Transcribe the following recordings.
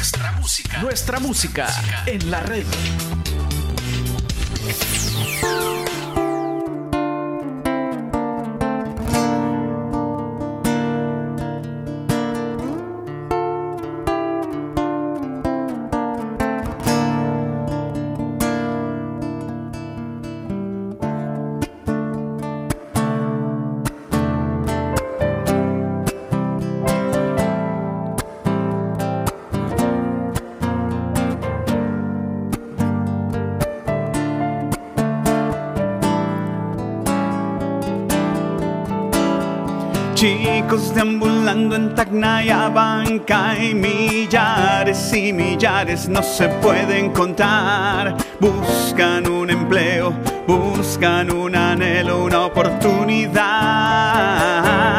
Nuestra música. Nuestra música en la red. Deambulando en Tacna y Abanca y millares y millares no se pueden contar. Buscan un empleo, buscan un anhelo, una oportunidad.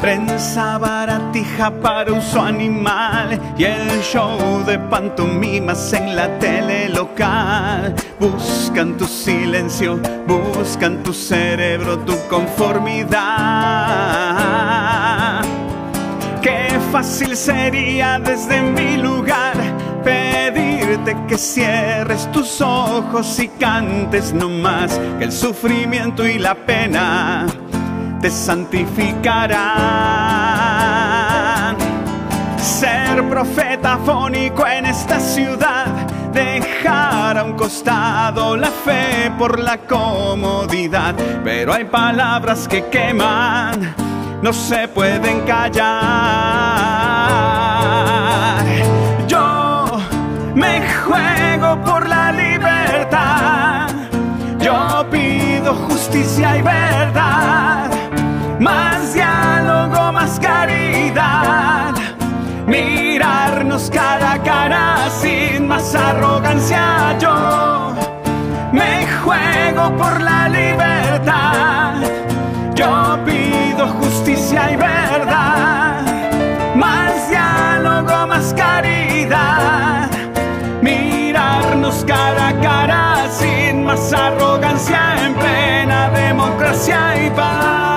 Prensa baratija para uso animal y el show de pantomimas en la tele local. Buscan tu silencio, buscan tu cerebro, tu conformidad. Qué fácil sería desde mi lugar pedirte que cierres tus ojos y cantes no más que el sufrimiento y la pena te santificarán. Ser profeta fónico en esta ciudad, dejar a un costado la fe por la comodidad, pero hay palabras que queman, no se pueden callar. Yo me juego por la libertad, yo pido justicia y verdad más diálogo, más caridad. Mirarnos cara a cara sin más arrogancia. Yo me juego por la libertad. Yo pido justicia y verdad. Más diálogo, más caridad. Mirarnos cara a cara sin más arrogancia en plena democracia y paz.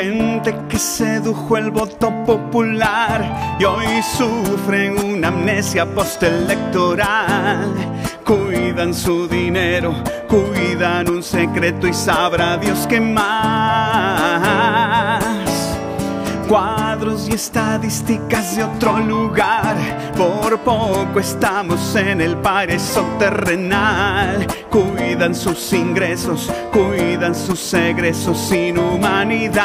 Gente que sedujo el voto popular y hoy sufren una amnesia postelectoral. Cuidan su dinero, cuidan un secreto y sabrá Dios qué más. Cuadros y estadísticas de otro lugar, por poco estamos en el paraíso terrenal. Cuidan sus ingresos, cuidan sus egresos sin humanidad.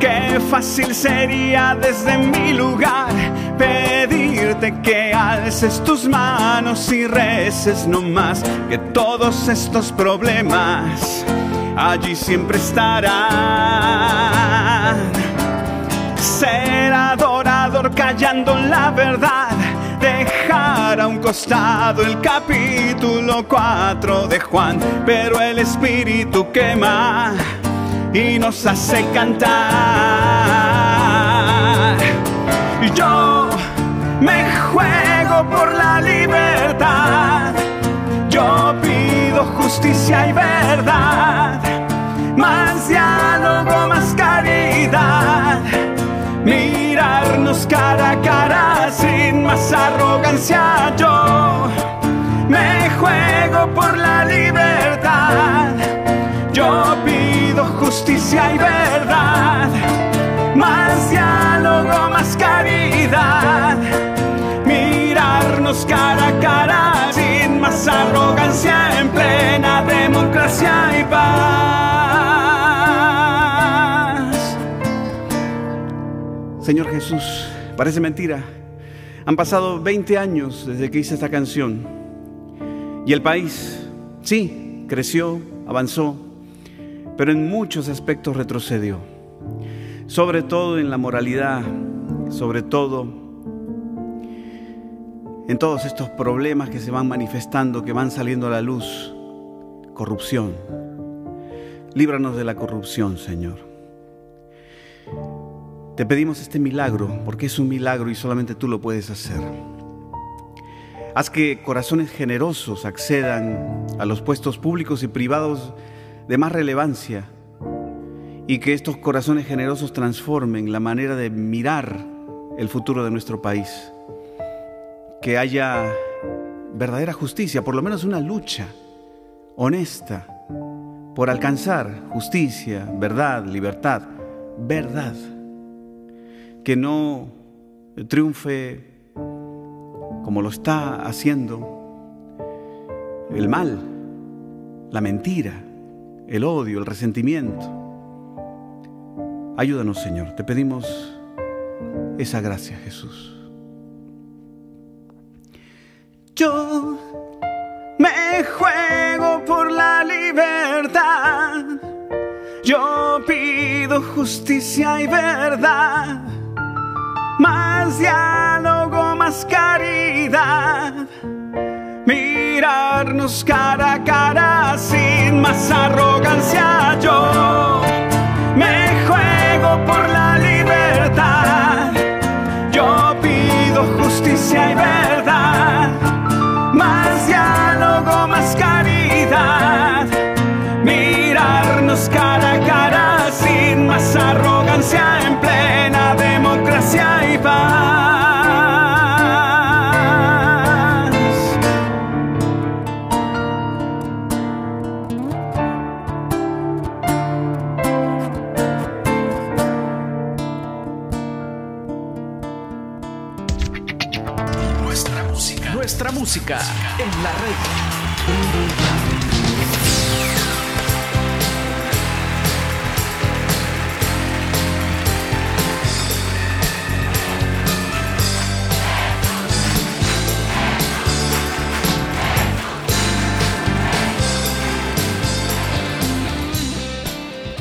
Qué fácil sería desde mi lugar pedirte que alces tus manos y reces no más que todos estos problemas allí siempre estarán. Ser adorador callando la verdad, dejar a un costado el capítulo 4 de Juan, pero el espíritu quema y nos hace cantar. Yo me juego por la libertad, yo justicia y verdad, más diálogo, más caridad, mirarnos cara a cara sin más arrogancia. Yo me juego por la libertad, yo pido justicia y verdad, más diálogo, más caridad, mirarnos cara a cara sin más arrogancia en plena democracia y paz. Señor Jesús, parece mentira. Han pasado 20 años desde que hice esta canción. Y el país, sí, creció, avanzó, pero en muchos aspectos retrocedió. Sobre todo en la moralidad, sobre todo en todos estos problemas que se van manifestando, que van saliendo a la luz. Corrupción. Líbranos de la corrupción, Señor. Te pedimos este milagro porque es un milagro y solamente tú lo puedes hacer. Haz que corazones generosos accedan a los puestos públicos y privados de más relevancia y que estos corazones generosos transformen la manera de mirar el futuro de nuestro país. Que haya verdadera justicia, por lo menos una lucha honesta por alcanzar justicia, verdad, libertad, verdad. Que no triunfe como lo está haciendo el mal, la mentira, el odio, el resentimiento. Ayúdanos, Señor. Te pedimos esa gracia, Jesús. Yo me juego por la libertad. Yo pido justicia y verdad. Más diálogo, más caridad. Mirarnos cara a cara sin más arrogancia. Yo me juego por la libertad. Yo pido justicia y verdad. Cara a cara sin más arrogancia en plena democracia y paz. Nuestra música. Nuestra música en la red.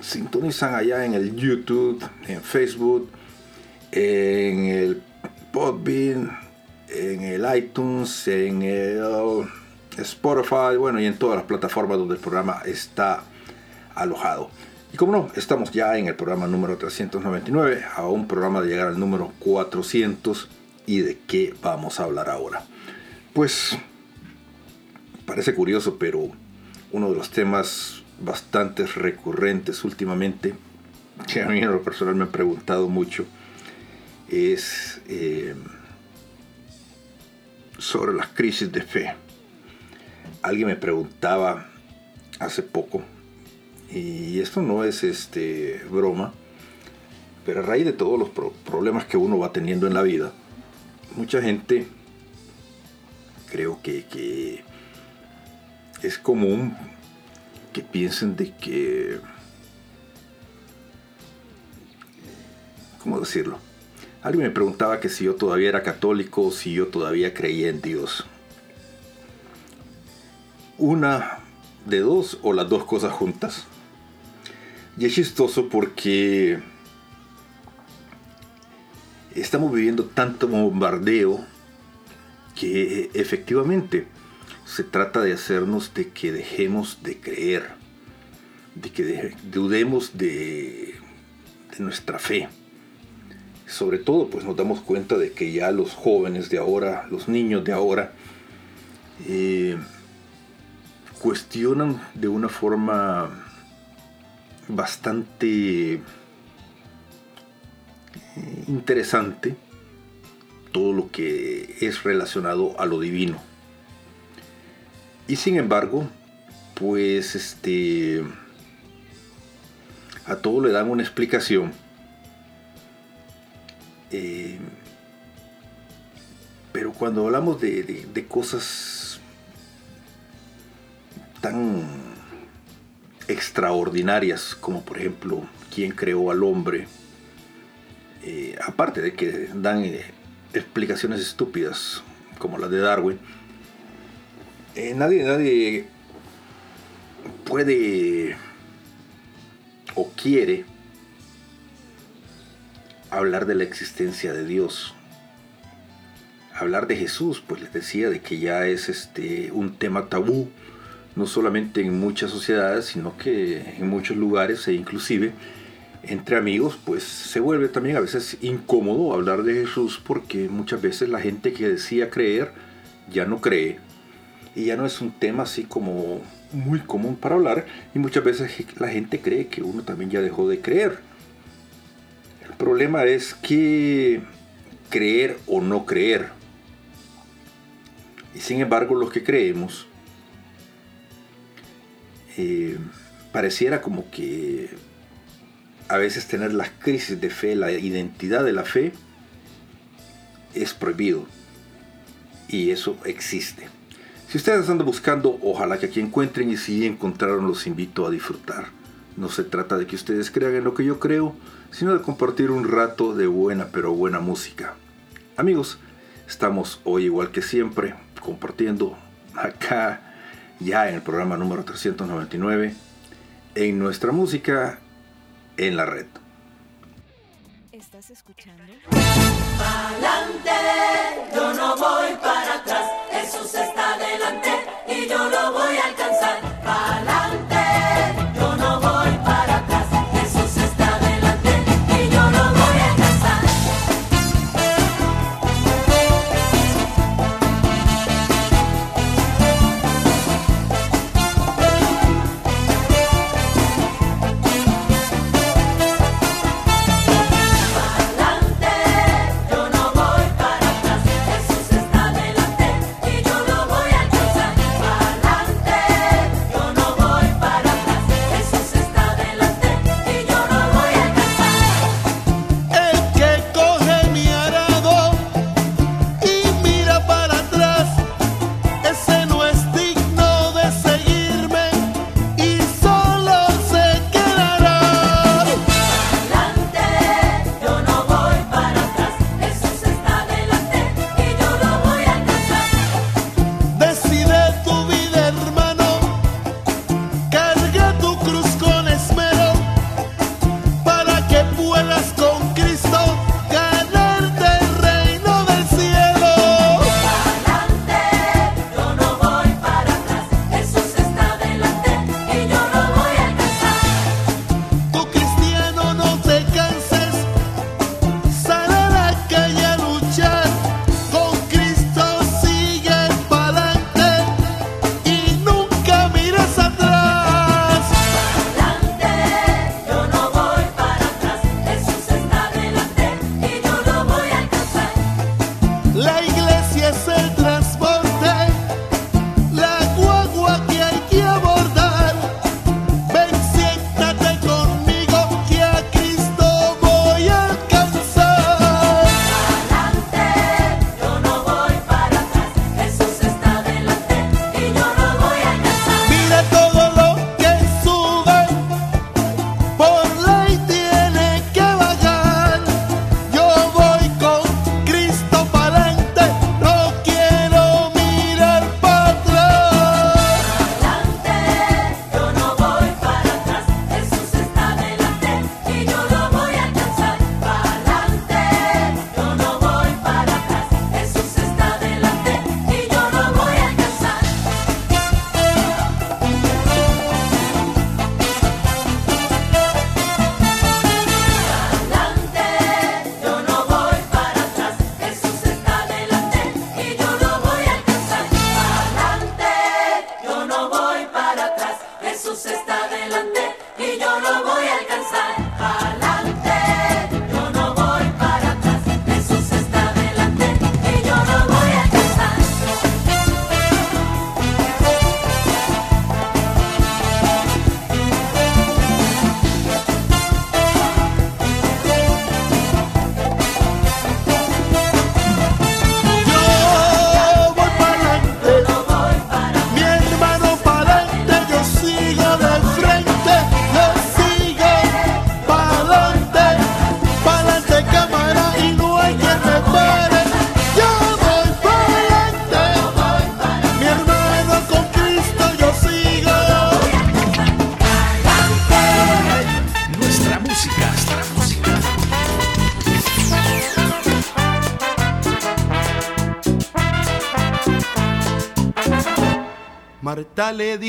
sintonizan allá en el YouTube, en Facebook, en el Podbean, en el iTunes, en el Spotify, bueno, y en todas las plataformas donde el programa está alojado. Y como no, estamos ya en el programa número 399, a un programa de llegar al número 400. ¿Y de qué vamos a hablar ahora? Pues parece curioso, pero uno de los temas bastante recurrentes últimamente, que a mí en lo personal me han preguntado mucho, es eh, sobre las crisis de fe. Alguien me preguntaba hace poco, y esto no es este, broma, pero a raíz de todos los pro problemas que uno va teniendo en la vida, mucha gente creo que, que es común que piensen de que... ¿Cómo decirlo? Alguien me preguntaba que si yo todavía era católico, si yo todavía creía en Dios. Una de dos o las dos cosas juntas. Y es chistoso porque estamos viviendo tanto bombardeo que efectivamente se trata de hacernos de que dejemos de creer, de que dudemos de, nuestra fe. Sobre todo, pues nos damos cuenta de que ya los jóvenes de ahora, los niños de ahora, eh, cuestionan de una forma bastante interesante todo lo que es relacionado a lo divino. Y sin embargo, pues este a todo le dan una explicación. Eh, pero cuando hablamos de, cosas tan extraordinarias como por ejemplo quién creó al hombre, eh, aparte de que dan eh, explicaciones estúpidas como las de Darwin, eh, nadie, nadie puede o quiere hablar de la existencia de Dios. Hablar de Jesús, pues les decía de que ya es este un tema tabú, no solamente en muchas sociedades, sino que en muchos lugares e inclusive entre amigos, pues se vuelve también a veces incómodo hablar de Jesús porque muchas veces la gente que decía creer ya no cree y ya no es un tema así como muy común para hablar y muchas veces la gente cree que uno también ya dejó de creer. El problema es que creer o no creer. Y sin embargo los que creemos eh, pareciera como que a veces tener las crisis de fe, la identidad de la fe, es prohibido. Y eso existe. Si ustedes andan buscando, ojalá que aquí encuentren y si encontraron, los invito a disfrutar. No se trata de que ustedes crean en lo que yo creo, sino de compartir un rato de buena pero buena música. Amigos, estamos hoy igual que siempre compartiendo acá ya en el programa número 399 en nuestra música en la red. ¿Estás escuchando? Adelante, yo no voy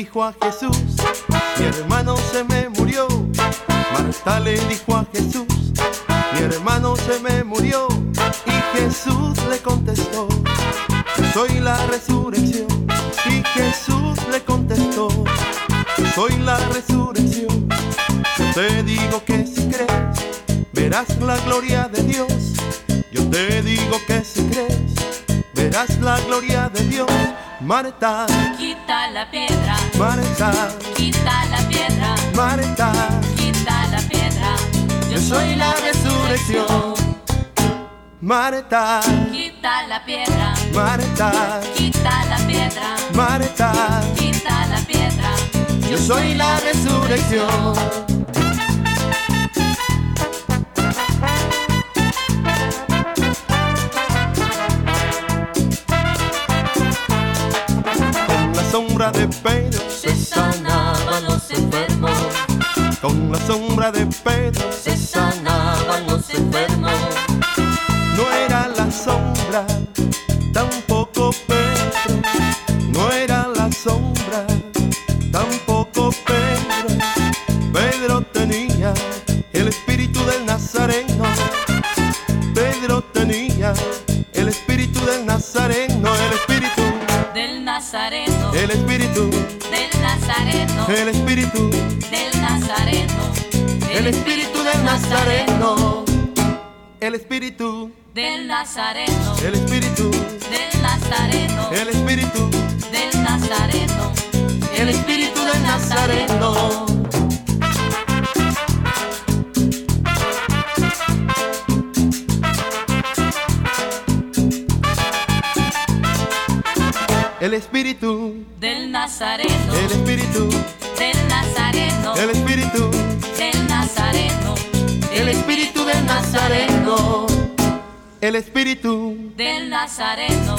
dijo a Jesús, mi hermano se me murió. Marta le dijo a Jesús, mi hermano se me murió. Y Jesús le contestó, soy la resurrección. Y Jesús le contestó, soy la resurrección. Yo te digo que si crees, verás la gloria de Dios. Yo te digo que si crees, verás la gloria de Dios. Marta, la piedra, Marta, quita la piedra, Marta, quita la piedra. yo soy la resurrección. Marta, Quita la piedra, Marta, quita la piedra, Marta, quita la piedra. yo soy la resurrección.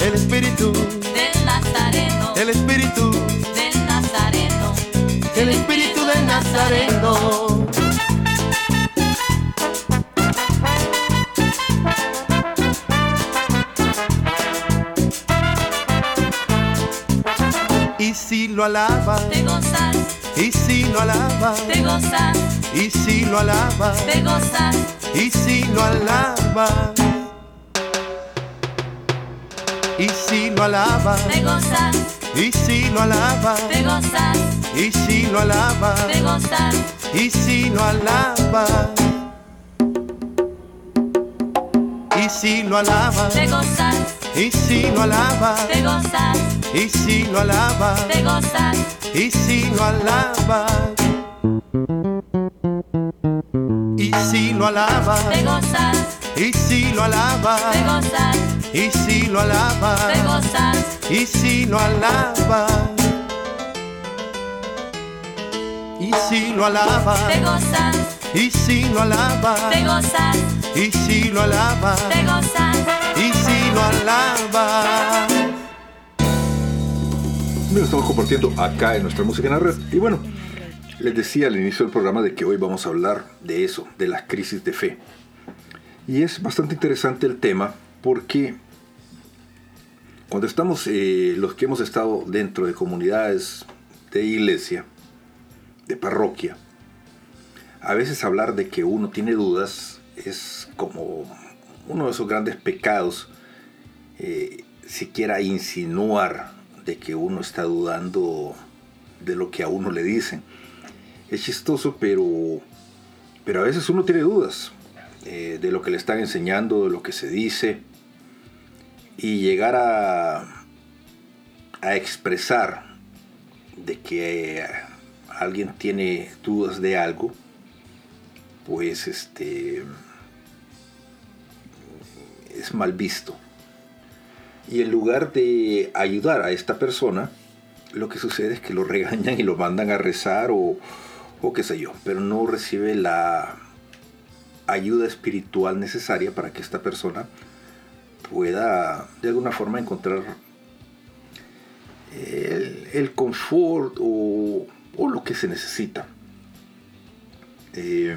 El espíritu, del Nazareno, el espíritu, del Nazareno, el espíritu del Nazareno. Y si lo alabas, te gozas, y si lo alabas, te gozas, y si lo alabas, te gozas, y si lo alabas, y si lo alabas, te gozas, y si lo alabas, te gozas, y si lo alabas, te gozas, y si lo alabas, y si lo alabas, te gozas, y si lo alabas, te gozas, y si lo alabas, te gozas, y si lo alabas, y si lo alabas, te gozas, y si lo te alabas, gozas, y si lo alabas, te gozas, y si lo alabas, y si lo alabas, te gozas, y si lo alabas, te gozas, y si lo alabas, te gozas. y si lo alabas. Lo estamos compartiendo acá en nuestra música en la red. Y bueno, les decía al inicio del programa de que hoy vamos a hablar de eso, de las crisis de fe. Y es bastante interesante el tema porque cuando estamos, eh, los que hemos estado dentro de comunidades de iglesia, de parroquia, a veces hablar de que uno tiene dudas es como uno de esos grandes pecados, eh, siquiera insinuar de que uno está dudando de lo que a uno le dicen. Es chistoso, pero, pero a veces uno tiene dudas eh, de lo que le están enseñando, de lo que se dice, y llegar a, a expresar de que alguien tiene dudas de algo, pues este es mal visto. Y en lugar de ayudar a esta persona, lo que sucede es que lo regañan y lo mandan a rezar o, o qué sé yo, pero no recibe la ayuda espiritual necesaria para que esta persona pueda de alguna forma encontrar el, confort o, lo que se necesita. Eh,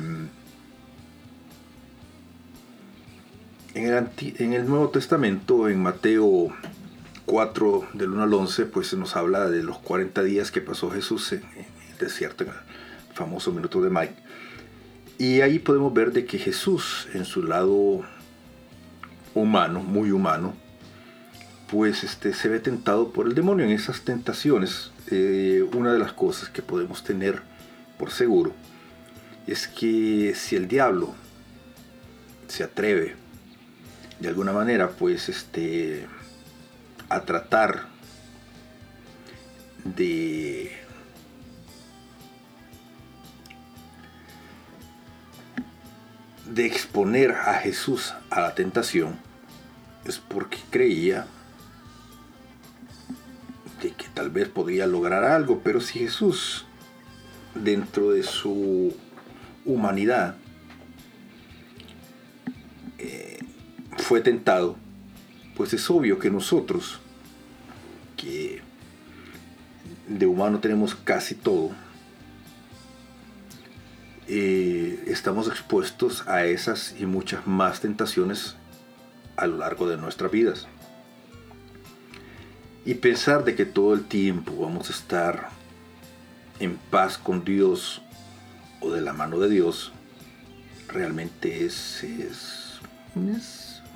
en, el en el Nuevo Testamento, en Mateo 4 del 1 al 11, pues nos habla de los 40 días que pasó Jesús en, el desierto, en el famoso minuto de Mike. Y ahí podemos ver de que Jesús, en su lado humano, muy humano, pues este, se ve tentado por el demonio en esas tentaciones. Eh, una de las cosas que podemos tener por seguro es que si el diablo se atreve de alguna manera pues este a tratar de de exponer a Jesús a la tentación es porque creía de que tal vez podría lograr algo, pero si Jesús dentro de su humanidad eh, fue tentado, pues es obvio que nosotros, que de humano tenemos casi todo, eh, estamos expuestos a esas y muchas más tentaciones a lo largo de nuestras vidas. Y pensar de que todo el tiempo vamos a estar en paz con Dios o de la mano de Dios, realmente es, es,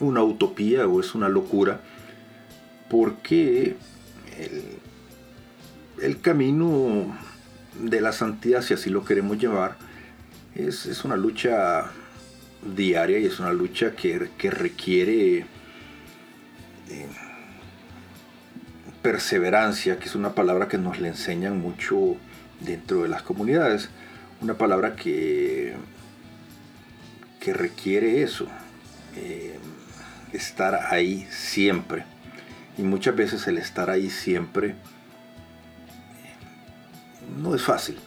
una utopía o es una locura, porque el, el, camino de la santidad, si así lo queremos llevar, es, es una lucha diaria y es una lucha que, que requiere... Eh, perseverancia, que es una palabra que nos le enseñan mucho dentro de las comunidades, una palabra que, que requiere eso, eh, estar ahí siempre. Y muchas veces el estar ahí siempre eh, no es fácil.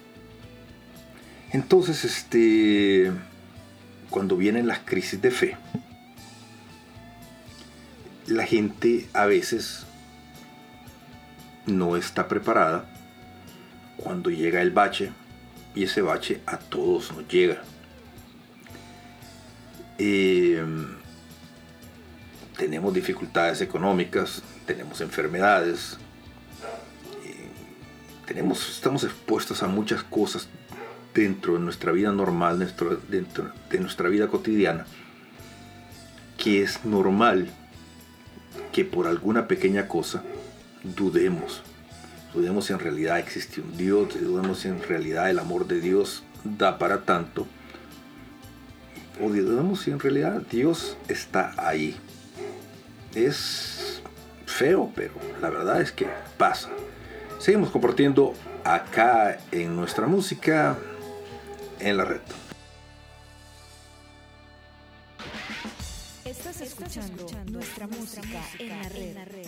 Entonces, este, cuando vienen las crisis de fe, la gente a veces no está preparada cuando llega el bache y ese bache a todos nos llega. Em, tenemos dificultades económicas, tenemos enfermedades, eh, tenemos, estamos expuestos a muchas cosas dentro de nuestra vida normal, dentro, de nuestra vida cotidiana, que es normal que por alguna pequeña cosa dudemos. Dudemos si en realidad existe un Dios, dudemos si en realidad el amor de Dios da para tanto. O dudemos si en realidad Dios está ahí. Es feo, pero la verdad es que pasa. Seguimos compartiendo acá en nuestra música en la red. Estás escuchando nuestra música en la red.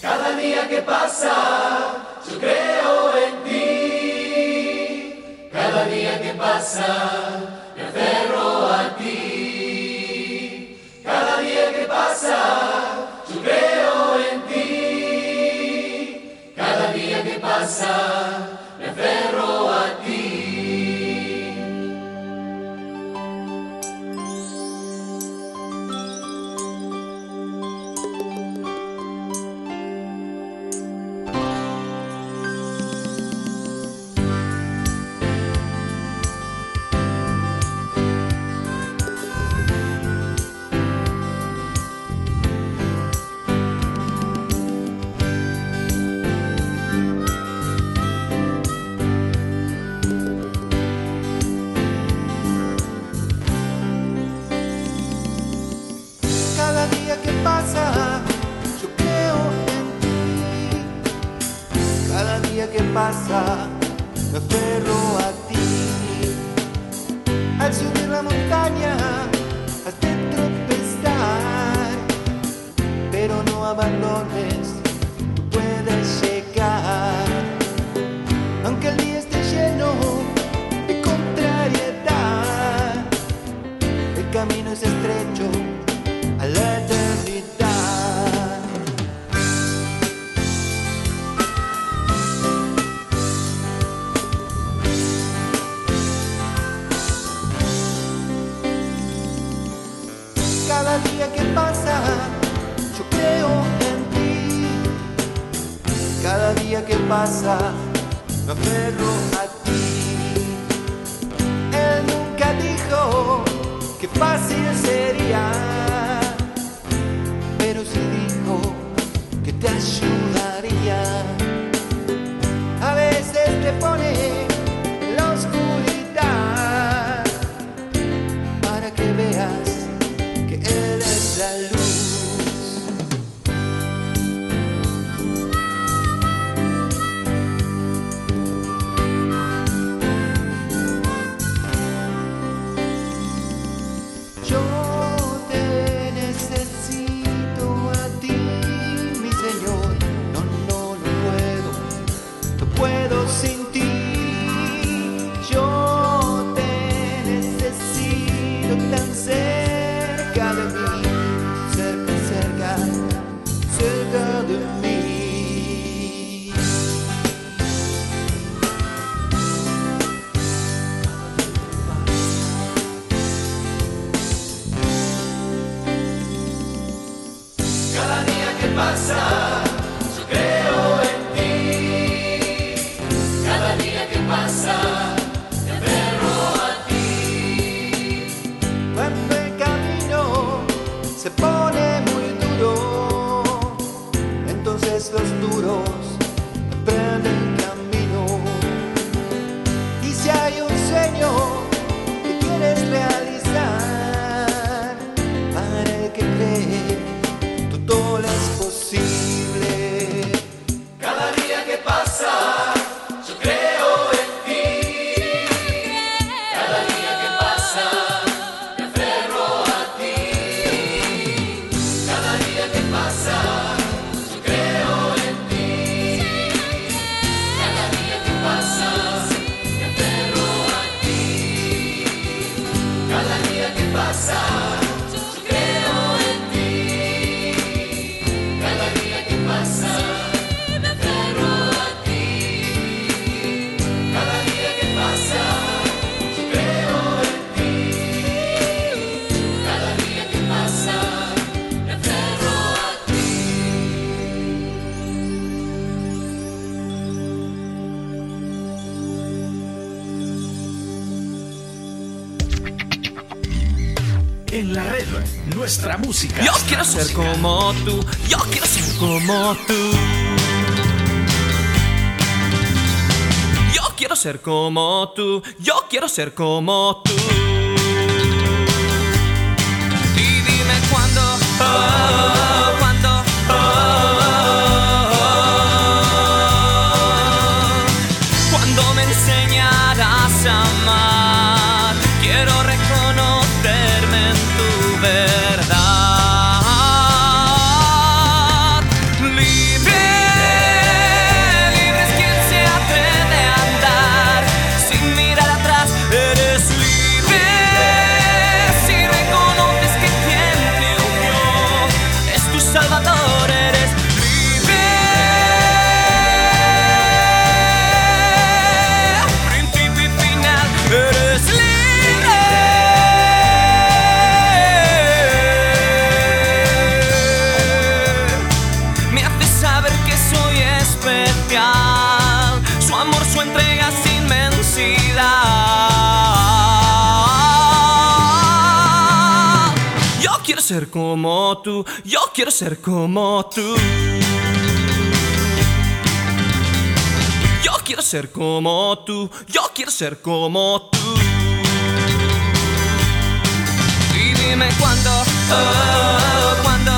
Cada día que pasa, yo creo en ti. Cada día que pasa, me aferro a ti. Cada día que pasa, yo creo en ti. Cada día que pasa, día que pasa, me aferro a ti. Al subir la montaña, casa. Yo quiero ser como tú, yo quiero ser como tú. Yo quiero ser como tú, yo quiero ser como tú. como tú. Yo quiero ser como tú. Yo quiero ser como tú. Yo quiero ser como tú. Y dime cuándo, oh, oh, oh, cuándo.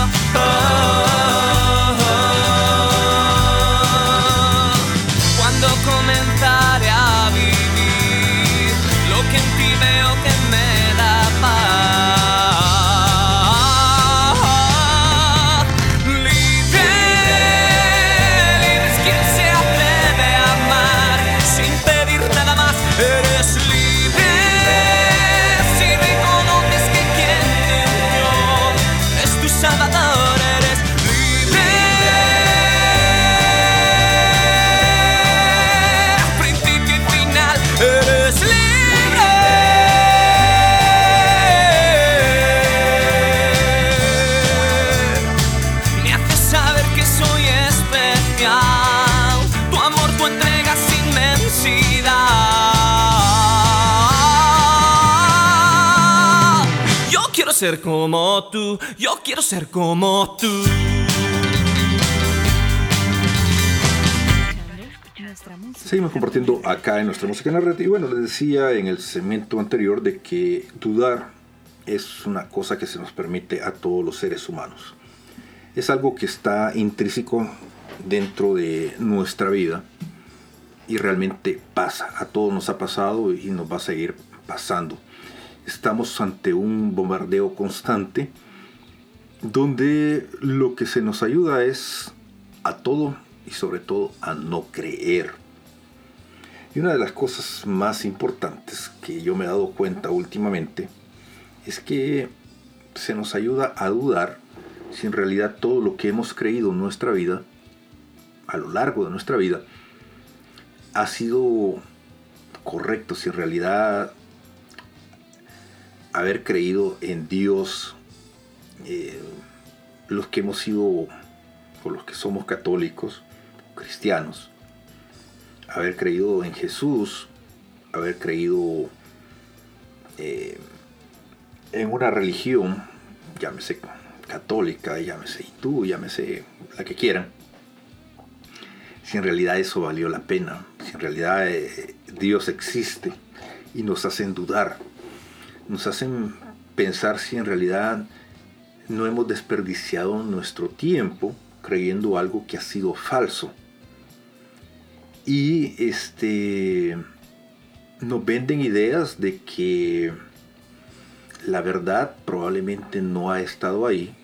Ser como tú, yo quiero ser como tú. Seguimos compartiendo acá en nuestra música en la red. Y bueno, les decía en el segmento anterior de que dudar es una cosa que se nos permite a todos los seres humanos. Es algo que está intrínseco dentro de nuestra vida y realmente pasa. A todos nos ha pasado y nos va a seguir pasando. Estamos ante un bombardeo constante donde lo que se nos ayuda es a todo y sobre todo a no creer. Y una de las cosas más importantes que yo me he dado cuenta últimamente es que se nos ayuda a dudar si en realidad todo lo que hemos creído en nuestra vida, a lo largo de nuestra vida, ha sido correcto, si en realidad haber creído en Dios, eh, los que hemos sido, o los que somos católicos, cristianos, haber creído en Jesús, haber creído eh, en una religión, llámese católica, llámese hindú, llámese la que quieran, si en realidad eso valió la pena, si en realidad eh, Dios existe y nos hacen dudar, nos hacen pensar si en realidad no hemos desperdiciado nuestro tiempo creyendo algo que ha sido falso. Y este nos venden ideas de que la verdad probablemente no ha estado ahí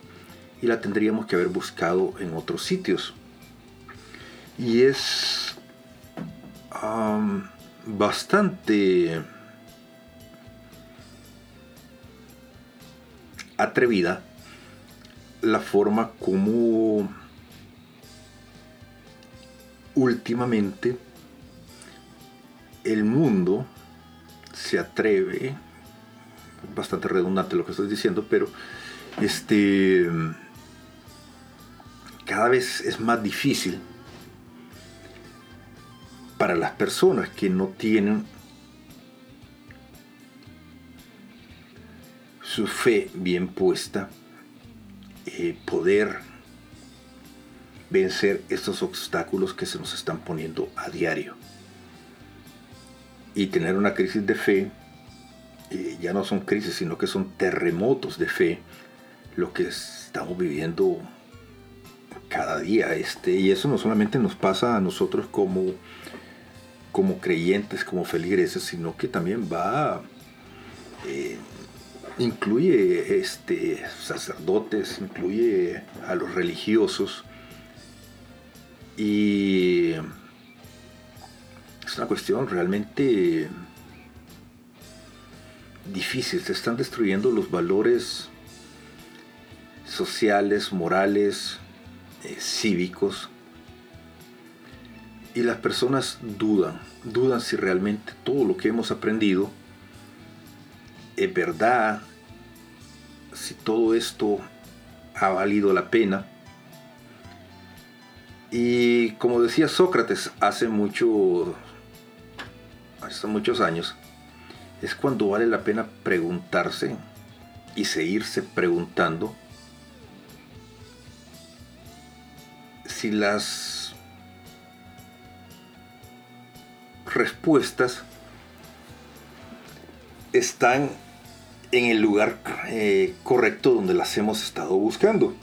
y la tendríamos que haber buscado en otros sitios. Y es bastante atrevida la forma como últimamente el mundo se atreve, bastante redundante lo que estoy diciendo, pero este cada vez es más difícil para las personas que no tienen su fe bien puesta, eh, poder vencer estos obstáculos que se nos están poniendo a diario. Y tener una crisis de fe, eh, ya no son crisis, sino que son terremotos de fe, lo que estamos viviendo cada día. Este, y eso no solamente nos pasa a nosotros como, como creyentes, como feligreses, sino que también va... eh, incluye este, sacerdotes, incluye a los religiosos y es una cuestión realmente difícil. Se están destruyendo los valores sociales, morales, eh, cívicos y las personas dudan, dudan si realmente todo lo que hemos aprendido es verdad, si todo esto ha valido la pena. Y como decía Sócrates hace mucho, hace muchos años, es cuando vale la pena preguntarse y seguirse preguntando si las respuestas están en el lugar eh, correcto donde las hemos estado buscando.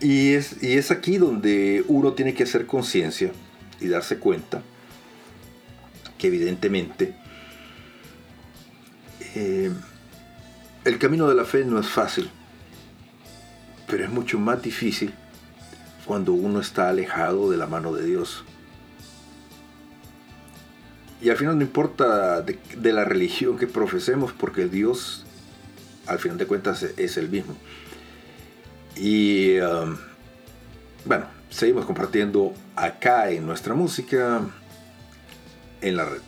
Y es, y es aquí donde uno tiene que hacer conciencia y darse cuenta que evidentemente eh, el camino de la fe no es fácil, pero es mucho más difícil cuando uno está alejado de la mano de Dios. Y al final no importa de, de la religión que profesemos, porque Dios, al final de cuentas, es el mismo. Y um, bueno, seguimos compartiendo acá en nuestra música en la red.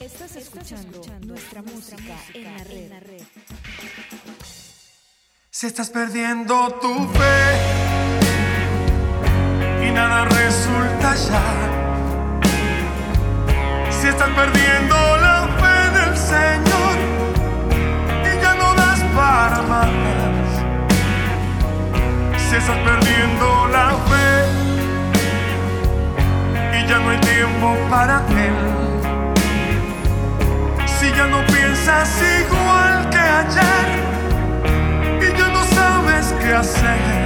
Estás escuchando nuestra música en la red. Si estás perdiendo tu fe nada resulta ya. Si estás perdiendo la fe en el Señor y ya no das para más. Si estás perdiendo la fe y ya no hay tiempo para Él. Si ya no piensas igual que ayer y ya no sabes qué hacer.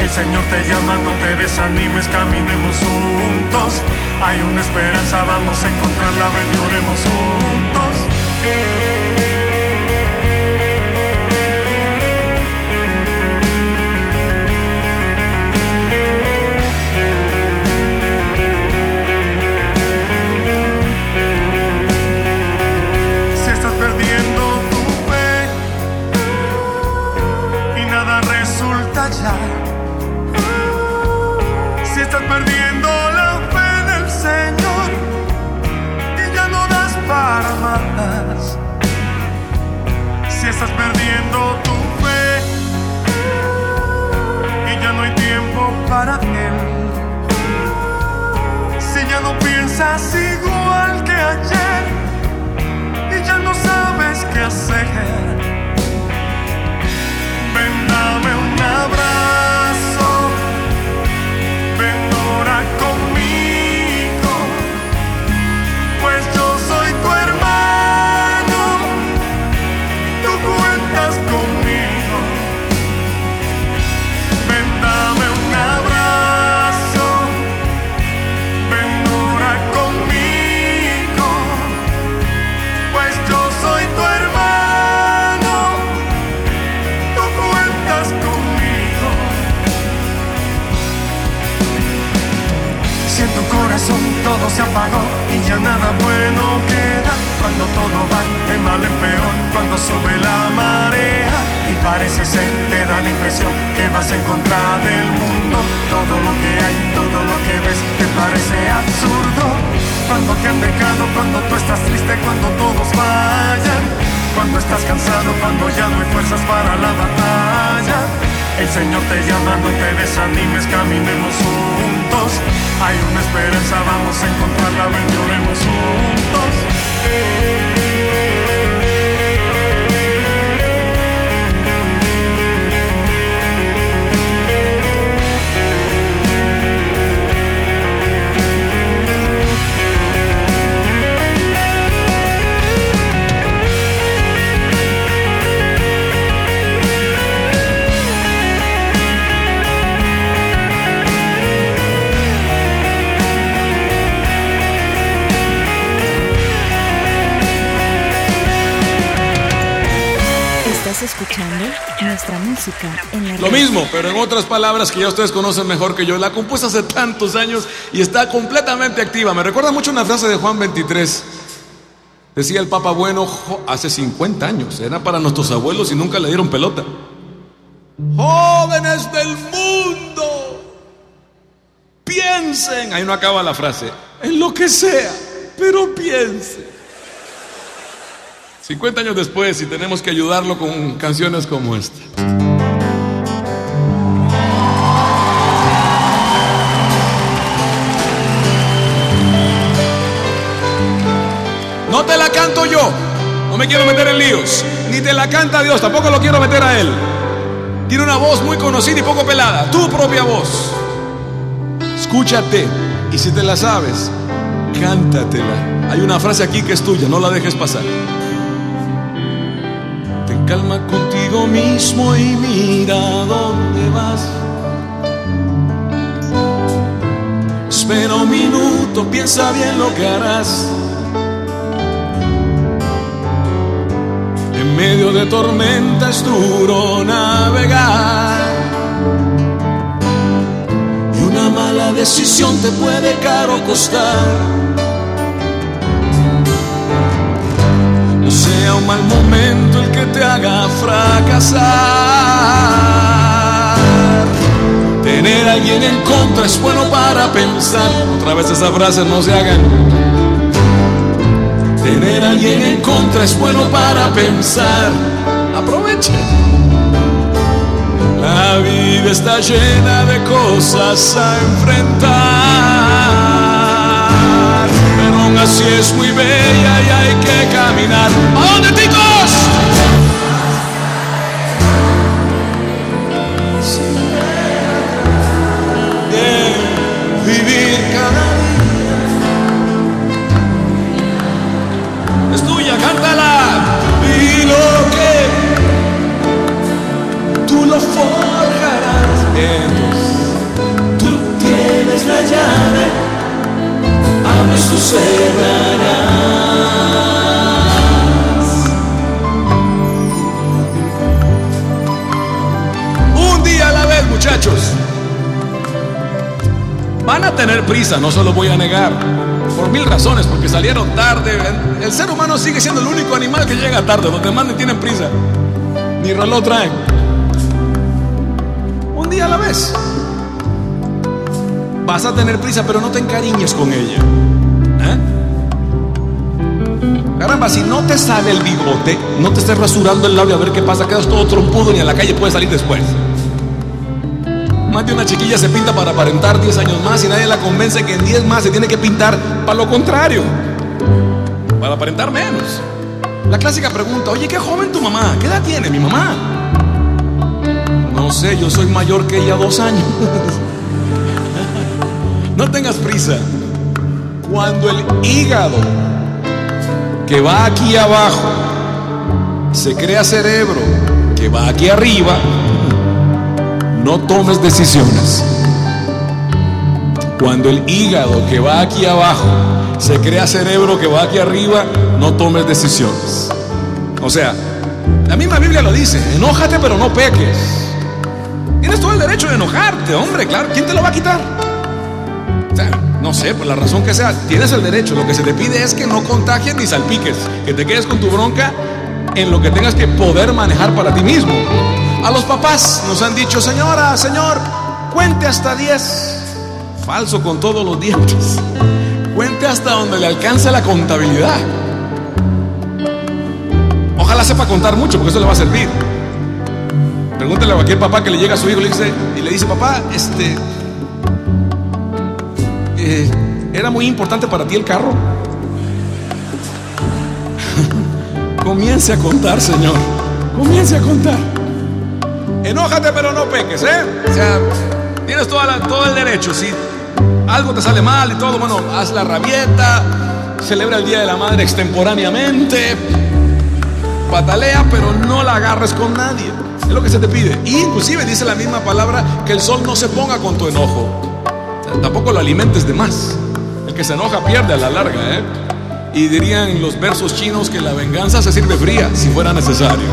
El Señor te llama, no te desanimes, caminemos juntos. Hay una esperanza, vamos a encontrarla, ven, juntos. Si ya no piensas igual que ayer y ya no sabes qué hacer. Y ya nada bueno queda, cuando todo va de mal en peor, cuando sube la marea y parece ser, te da la impresión que vas en contra del mundo, todo lo que hay, todo lo que ves, te parece absurdo. Cuando te han dejado, cuando tú estás triste, cuando todos vayan, cuando estás cansado, cuando ya no hay fuerzas para la batalla. El Señor te llama, no te desanimes, caminemos juntos. Hay una esperanza, vamos a encontrarla, ven, lloremos juntos. Música en la Lo red. mismo, pero en otras palabras que ya ustedes conocen mejor que yo. La compuse hace tantos años y está completamente activa. Me recuerda mucho una frase de Juan 23. Decía el Papa Bueno hace 50 años. Era para nuestros abuelos y nunca le dieron pelota. Jóvenes del mundo, piensen. Ahí no acaba la frase. En lo que sea, pero piensen. 50 años después y tenemos que ayudarlo con canciones como esta. Me quiero meter en líos. Ni te la canta Dios. Tampoco lo quiero meter a Él. Tiene una voz muy conocida y poco pelada. Tu propia voz. Escúchate. Y si te la sabes, cántatela. Hay una frase aquí que es tuya, no la dejes pasar. Ten calma contigo mismo y mira dónde vas. Espera un minuto, piensa bien lo que harás. En medio de tormenta es duro navegar. Y una mala decisión te puede caro costar. No sea un mal momento el que te haga fracasar. Tener a alguien en contra es bueno para pensar. Otra vez esa frase no se hagan. Tener a alguien en contra es bueno para pensar. Aproveche. La vida está llena de cosas a enfrentar. Pero aún así es muy bella y hay que caminar. ¿A dónde, ticos? Cerrarás. Un día a la vez, muchachos. Van a tener prisa, no se lo voy a negar. Por mil razones, porque salieron tarde. El ser humano sigue siendo el único animal que llega tarde. Los demás ni tienen prisa. Ni reloj traen. Un día a la vez. Vas a tener prisa, pero no te encariñes con ella. Caramba, si no te sale el bigote, no te estés rasurando el labio a ver qué pasa, quedas todo trompudo ni a la calle puedes salir después. Más de una chiquilla se pinta para aparentar 10 años más y nadie la convence que en 10 más se tiene que pintar para lo contrario, para aparentar menos. La clásica pregunta, oye, qué joven tu mamá, ¿qué edad tiene mi mamá? No sé, yo soy mayor que ella dos años. No tengas prisa. Cuando el hígado que va aquí abajo se crea cerebro que va aquí arriba, no tomes decisiones. Cuando el hígado que va aquí abajo se crea cerebro que va aquí arriba, no tomes decisiones. O sea, la misma Biblia lo dice, enójate pero no peques. Tienes todo el derecho de enojarte, hombre, claro, ¿quién te lo va a quitar? No sé, por la razón que sea, tienes el derecho. Lo que se te pide es que no contagies ni salpiques, que te quedes con tu bronca en lo que tengas que poder manejar para ti mismo. A los papás nos han dicho, señora, señor, cuente hasta 10. Falso con todos los dientes. Cuente hasta donde le alcance la contabilidad. Ojalá sepa contar mucho, porque eso le va a servir. Pregúntale a cualquier papá que le llega a su hijo y le dice, y le dice papá, este, eh, ¿era muy importante para ti el carro? Comience a contar, Señor. Comience a contar. Enójate, pero no peques, ¿eh? O sea, tienes toda todo el derecho. Si algo te sale mal y todo, bueno, haz la rabieta, celebra el Día de la Madre extemporáneamente, patalea, pero no la agarres con nadie. Es lo que se te pide. Y inclusive dice la misma palabra que el sol no se ponga con tu enojo. Tampoco lo alimentes de más. El que se enoja pierde a la larga, ¿eh? Y dirían los versos chinos que la venganza se sirve fría si fuera necesario.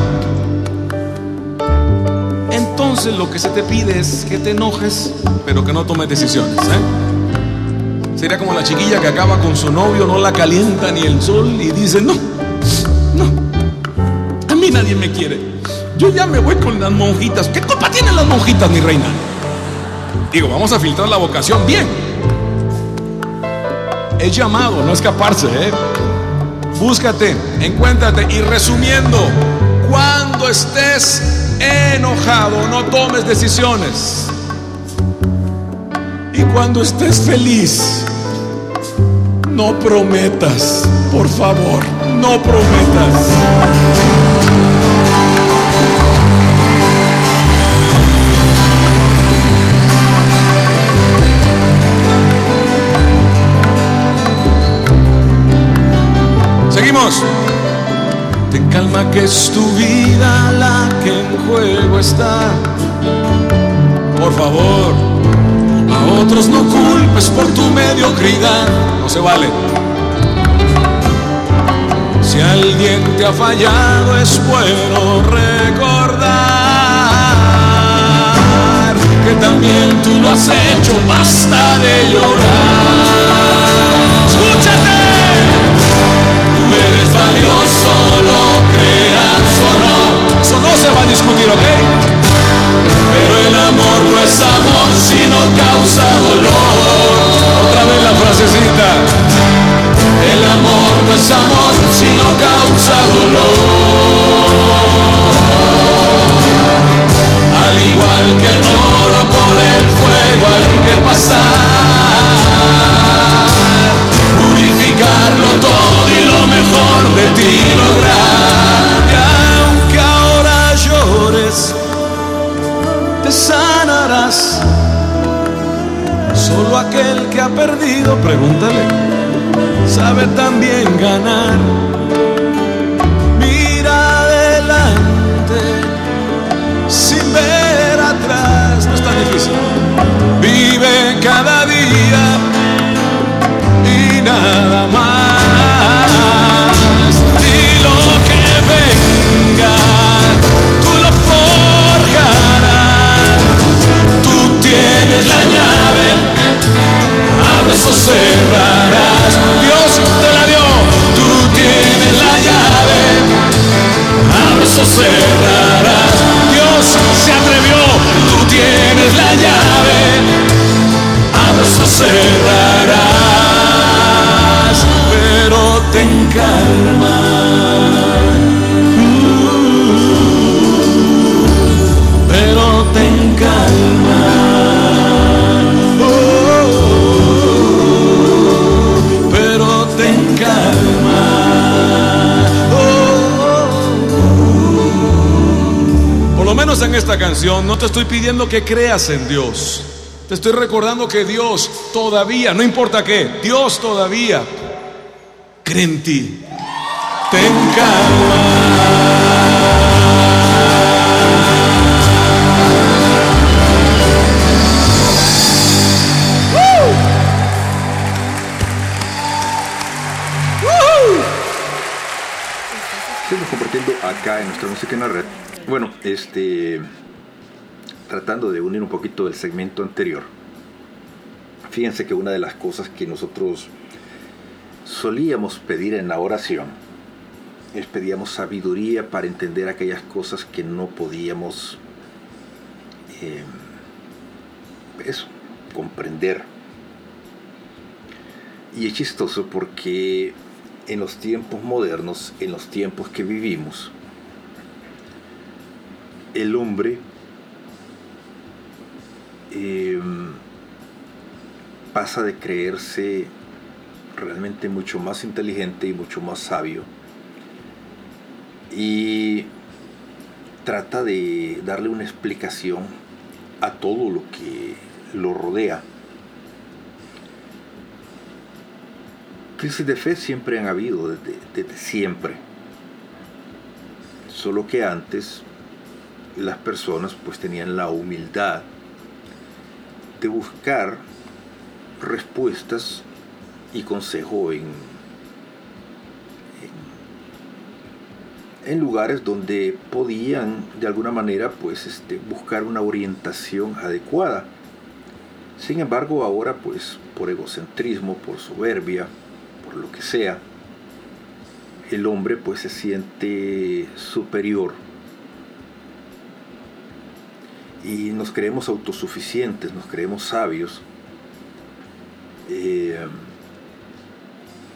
Entonces lo que se te pide es que te enojes, pero que no tomes decisiones. ¿eh? Sería como la chiquilla que acaba con su novio, no la calienta ni el sol y dice, no, no, a mí nadie me quiere. Yo ya me voy con las monjitas. ¿Qué culpa tienen las monjitas, mi reina? Digo, vamos a filtrar la vocación bien. Es llamado, no escaparse, ¿eh? Búscate, encuéntrate y resumiendo, cuando estés enojado, no tomes decisiones. Y cuando estés feliz, no prometas, por favor, no prometas. Que es tu vida la que en juego está. Por favor, a otros no culpes por tu mediocridad. No se vale. Si alguien te ha fallado es bueno recordar que también tú lo has hecho, basta de llorar. Se va a discutir, ¿ok? Pero el amor no es amor si no causa dolor. Otra vez la frasecita. El amor no es amor si no causa dolor. Al igual que el oro por el fuego hay que pasar. Aquel que ha perdido, pregúntale sabe también ganar. Mira adelante sin ver atrás, no es tan difícil. Vive cada día y nada más. Cerrarás. Dios te la dio, tú tienes la llave. Abres o cerrarás. Dios se atrevió, tú tienes la llave. Abres o cerrarás, pero ten calma. Esta canción no te estoy pidiendo que creas en Dios. Te estoy recordando que Dios todavía, no importa qué, Dios todavía cree en ti. Ten Seguimos compartiendo acá en nuestra música en la red. Bueno, este. Tratando de unir un poquito el segmento anterior. Fíjense que una de las cosas que nosotros solíamos pedir en la oración es pedíamos sabiduría para entender aquellas cosas que no podíamos eh, eso, comprender. Y es chistoso porque en los tiempos modernos, en los tiempos que vivimos, el hombre eh, pasa de creerse realmente mucho más inteligente y mucho más sabio y trata de darle una explicación a todo lo que lo rodea. Crisis de fe siempre han habido, desde, desde siempre. Solo que antes las personas pues tenían la humildad de buscar respuestas y consejo en, en, lugares donde podían de alguna manera pues este, buscar una orientación adecuada. Sin embargo, ahora pues por egocentrismo, por soberbia, por lo que sea, el hombre pues se siente superior y nos creemos autosuficientes, nos creemos sabios eh,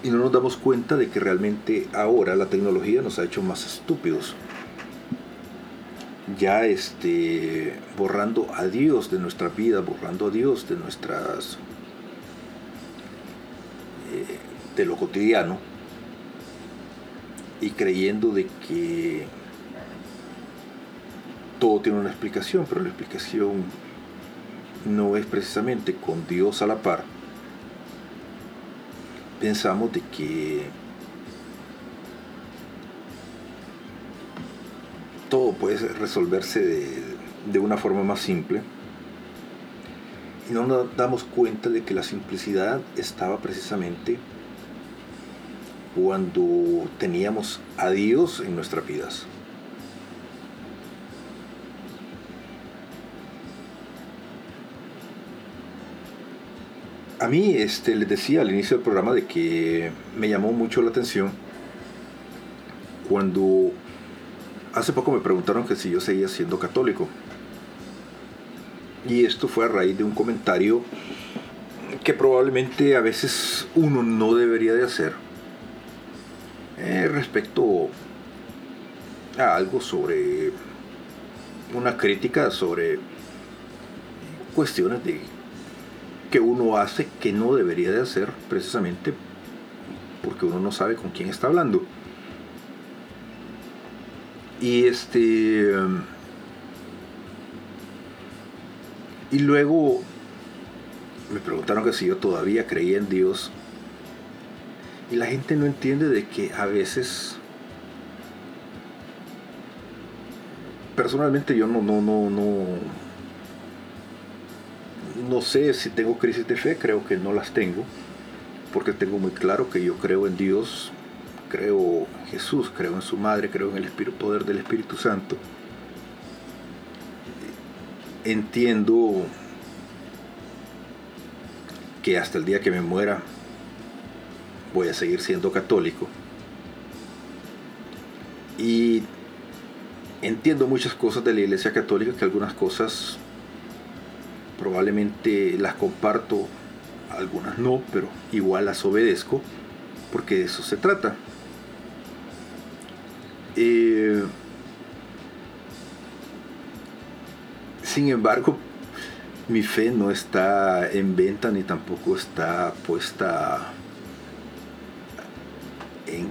y no nos damos cuenta de que realmente ahora la tecnología nos ha hecho más estúpidos. Ya este, borrando a Dios de nuestra vida, borrando a Dios de nuestras eh, de lo cotidiano y creyendo de que todo tiene una explicación, pero la explicación no es precisamente con Dios a la par. Pensamos de que todo puede resolverse de, una forma más simple y no nos damos cuenta de que la simplicidad estaba precisamente cuando teníamos a Dios en nuestras vidas. A mí este, les decía al inicio del programa de que me llamó mucho la atención cuando hace poco me preguntaron que si yo seguía siendo católico. Y esto fue a raíz de un comentario que probablemente a veces uno no debería de hacer eh, respecto a algo sobre una crítica sobre cuestiones de que uno hace que no debería de hacer precisamente porque uno no sabe con quién está hablando. Y este y luego me preguntaron que si yo todavía creía en Dios. Y la gente no entiende de que a veces personalmente yo no no no no no sé si tengo crisis de fe, creo que no las tengo, porque tengo muy claro que yo creo en Dios, creo en Jesús, creo en su madre, creo en el poder del Espíritu Santo. Entiendo que hasta el día que me muera voy a seguir siendo católico. Y entiendo muchas cosas de la Iglesia Católica, que algunas cosas probablemente las comparto, algunas no, pero igual las obedezco, porque de eso se trata. Eh, sin embargo, mi fe no está en venta ni tampoco está puesta en,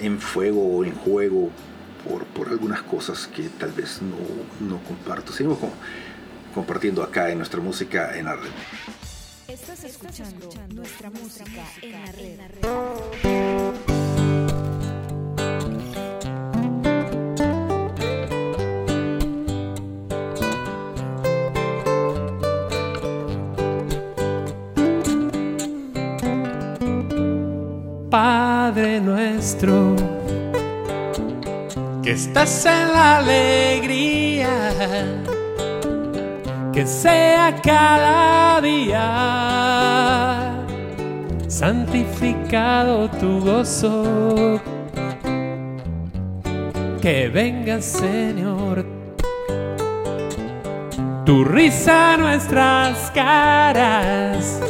en fuego o en juego por, por, algunas cosas que tal vez no, no comparto. Seguimos con, compartiendo acá en nuestra música en la red. Estás escuchando nuestra música en la red. Padre nuestro, que estás en la alegría que sea cada día santificado tu gozo. Que venga, Señor, tu risa a nuestras caras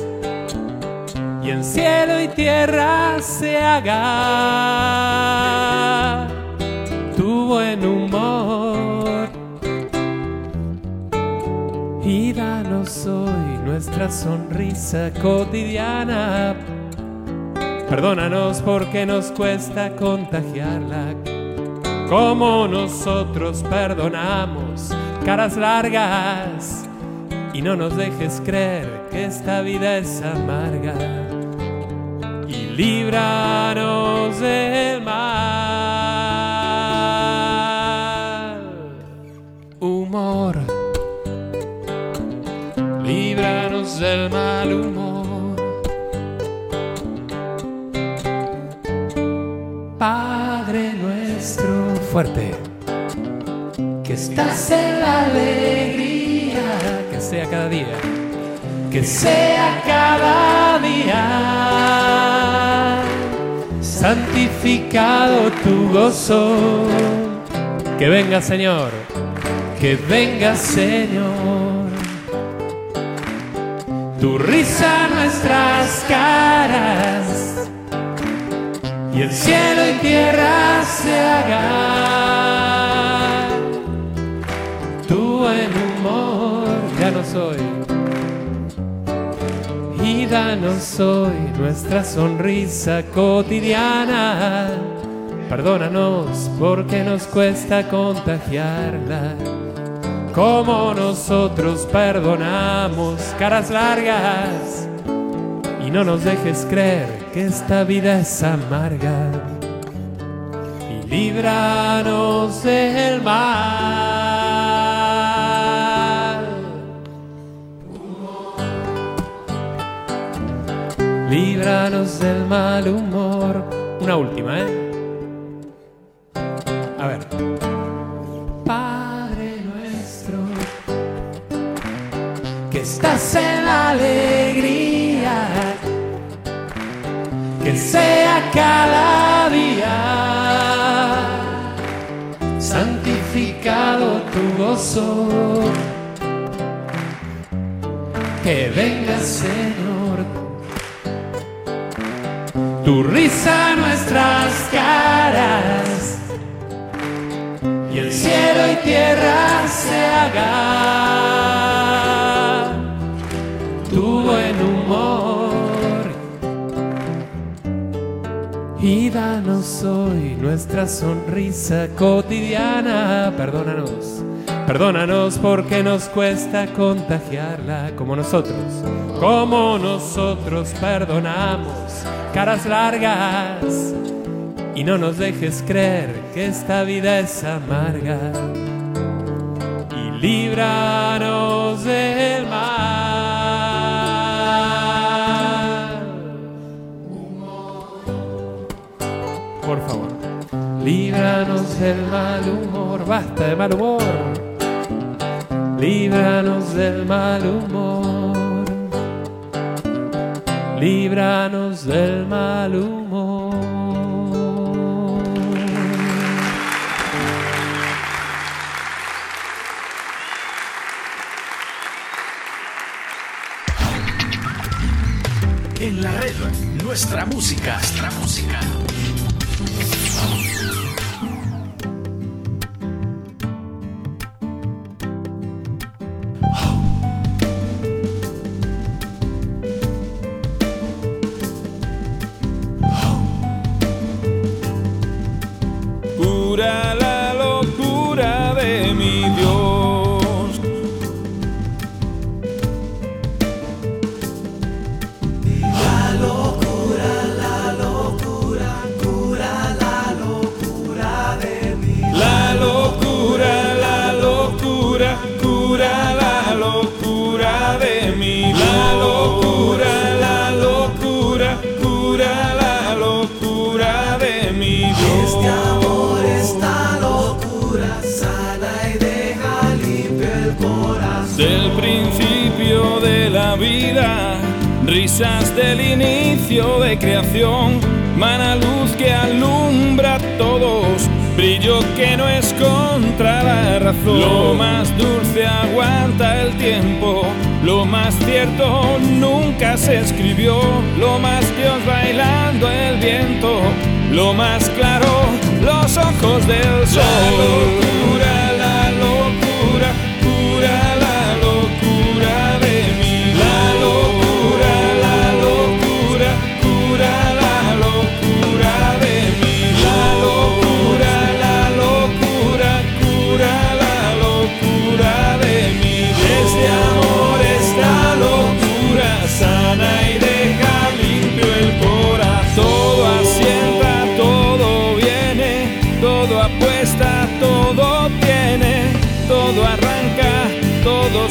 y en cielo y tierra se haga hoy nuestra sonrisa cotidiana. Perdónanos porque nos cuesta contagiarla, como nosotros perdonamos caras largas. Y no nos dejes creer que esta vida es amarga. Y líbranos del mal. Humor del mal humor. Padre nuestro, fuerte, que estás en la alegría, que sea cada día, que sea cada día, santificado tu gozo, que venga Señor, que venga Señor tu risa nuestras caras. Y el cielo y tierra se haga tu buen humor ya no soy y danos hoy nuestra sonrisa cotidiana. Perdónanos porque nos cuesta contagiarla como nosotros perdonamos caras largas y no nos dejes creer que esta vida es amarga y líbranos del mal. Líbranos del mal humor. Una última, ¿eh? A ver. Estás en la alegría, que sea cada día. Santificado tu gozo. Que venga, Señor, tu risa nuestras caras. Y el cielo y tierra se haga y danos hoy nuestra sonrisa cotidiana. Perdónanos, perdónanos porque nos cuesta contagiarla como nosotros, como nosotros perdonamos caras largas y no nos dejes creer que esta vida es amarga. Y líbranos del mal. Líbranos del mal humor. Basta de mal humor. Líbranos del mal humor. Líbranos del mal humor. En la red, nuestra música, nuestra música. De creación, mana luz que alumbra a todos, brillo que no es contra la razón. Lo más dulce aguanta el tiempo, lo más cierto nunca se escribió, lo más Dios bailando el viento, lo más claro, los ojos del sol. La locura, la locura,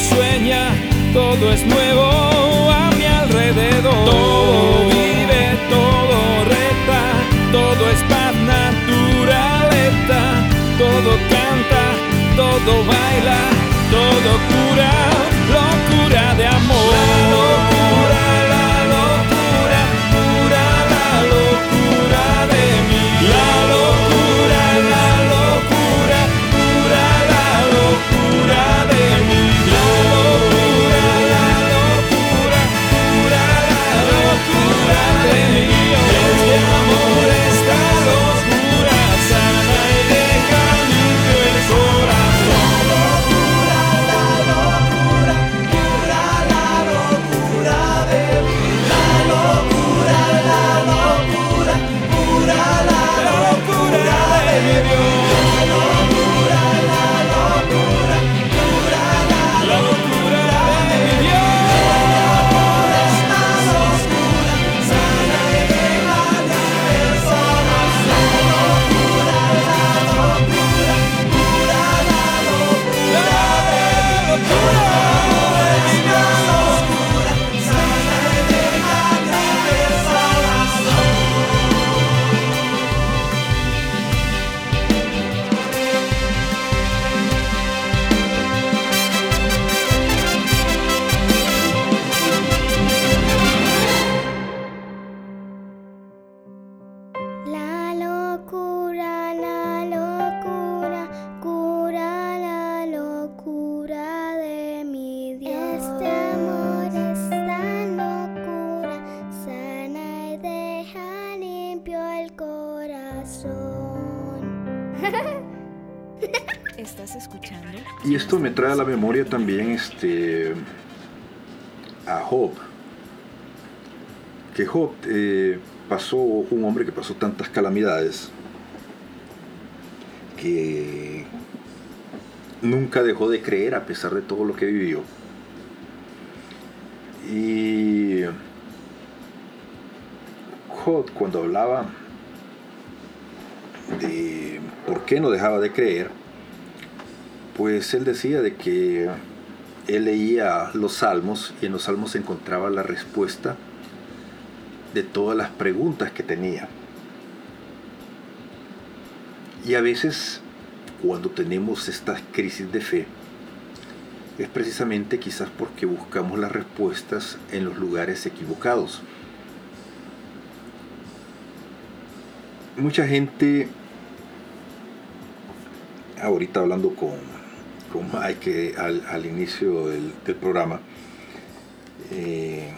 sueña, todo es nuevo a mi alrededor. Todo vive, todo reta, todo es paz, naturaleza, todo canta, todo baila, todo cura, vivió. La locura, la locura. Esto me trae a la memoria también este, a Job. Que Job eh, pasó, un hombre que pasó tantas calamidades, que nunca dejó de creer a pesar de todo lo que vivió. Y Job cuando hablaba de por qué no dejaba de creer, pues él decía de que él leía los salmos y en los salmos encontraba la respuesta de todas las preguntas que tenía. Y a veces cuando tenemos estas crisis de fe, es precisamente quizás porque buscamos las respuestas en los lugares equivocados. Mucha gente, ahorita hablando con, con Mike al, al inicio del, programa, eh,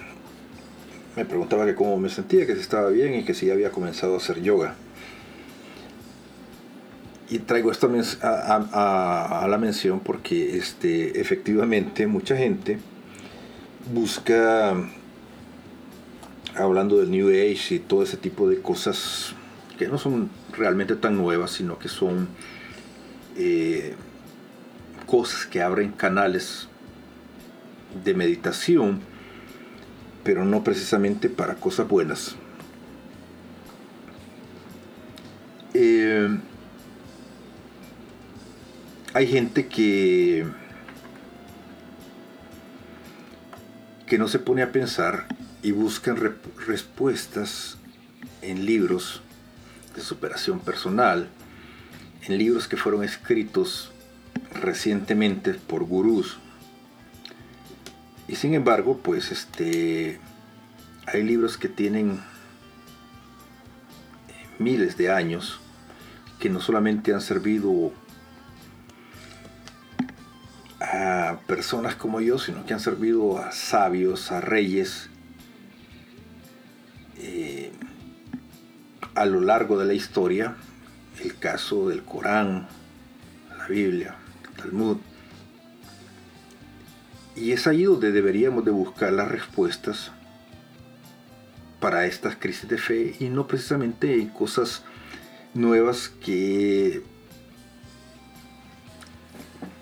me preguntaba que cómo me sentía, que si estaba bien y que si ya había comenzado a hacer yoga. Y traigo esto a, a- a la mención porque este, efectivamente mucha gente busca, hablando del New Age y todo ese tipo de cosas que no son realmente tan nuevas, sino que son eh, cosas que abren canales de meditación, pero no precisamente para cosas buenas. Eh, hay gente que que no se pone a pensar y buscan re- respuestas en libros de superación personal, en libros que fueron escritos recientemente por gurús. Y sin embargo, pues este hay libros que tienen eh, miles de años que no solamente han servido a personas como yo, sino que han servido a sabios, a reyes, eh, a lo largo de la historia, el caso del Corán, la Biblia, Y es ahí donde deberíamos de buscar las respuestas para estas crisis de fe y no precisamente en cosas nuevas que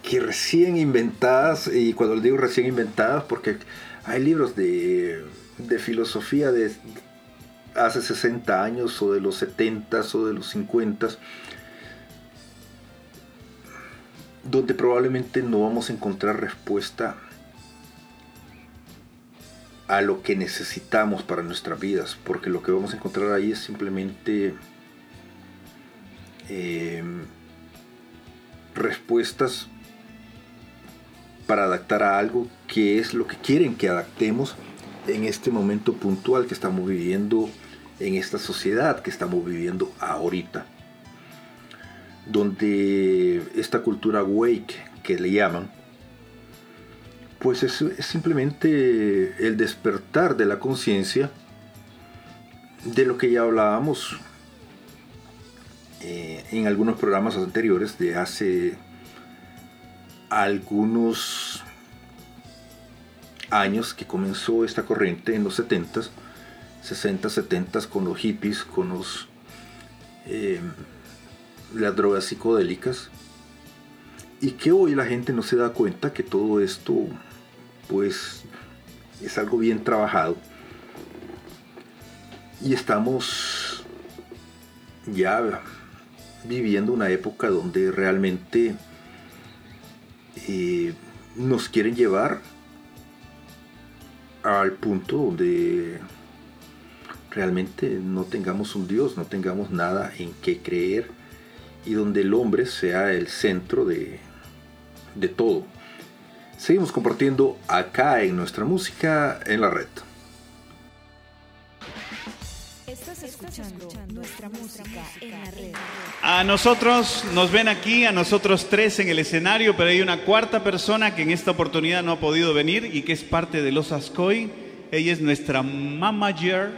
que recién inventadas, y cuando digo recién inventadas, porque hay libros de, de filosofía de hace 60 años, o de los 70 o de los 50 donde probablemente no vamos a encontrar respuesta a lo que necesitamos para nuestras vidas, porque lo que vamos a encontrar ahí es simplemente eh, respuestas para adaptar a algo que es lo que quieren que adaptemos en este momento puntual que estamos viviendo en esta sociedad que estamos viviendo ahorita donde esta cultura wake que le llaman pues es, simplemente el despertar de la conciencia de lo que ya hablábamos eh, en algunos programas anteriores de hace algunos años que comenzó esta corriente en los 70s, 60, 70 con los hippies, con los eh, las drogas psicodélicas. Y que hoy la gente no se da cuenta que todo esto pues es algo bien trabajado. Y estamos ya viviendo una época donde realmente eh, nos quieren llevar al punto donde realmente no tengamos un Dios, no tengamos nada en qué creer y donde el hombre sea el centro de, de todo. Seguimos compartiendo acá en nuestra música en la red. Estás escuchando nuestra música en la red. A nosotros nos ven aquí, a nosotros tres en el escenario, pero hay una cuarta persona que en esta oportunidad no ha podido venir y que es parte de los Ascoy. Ella es nuestra manager,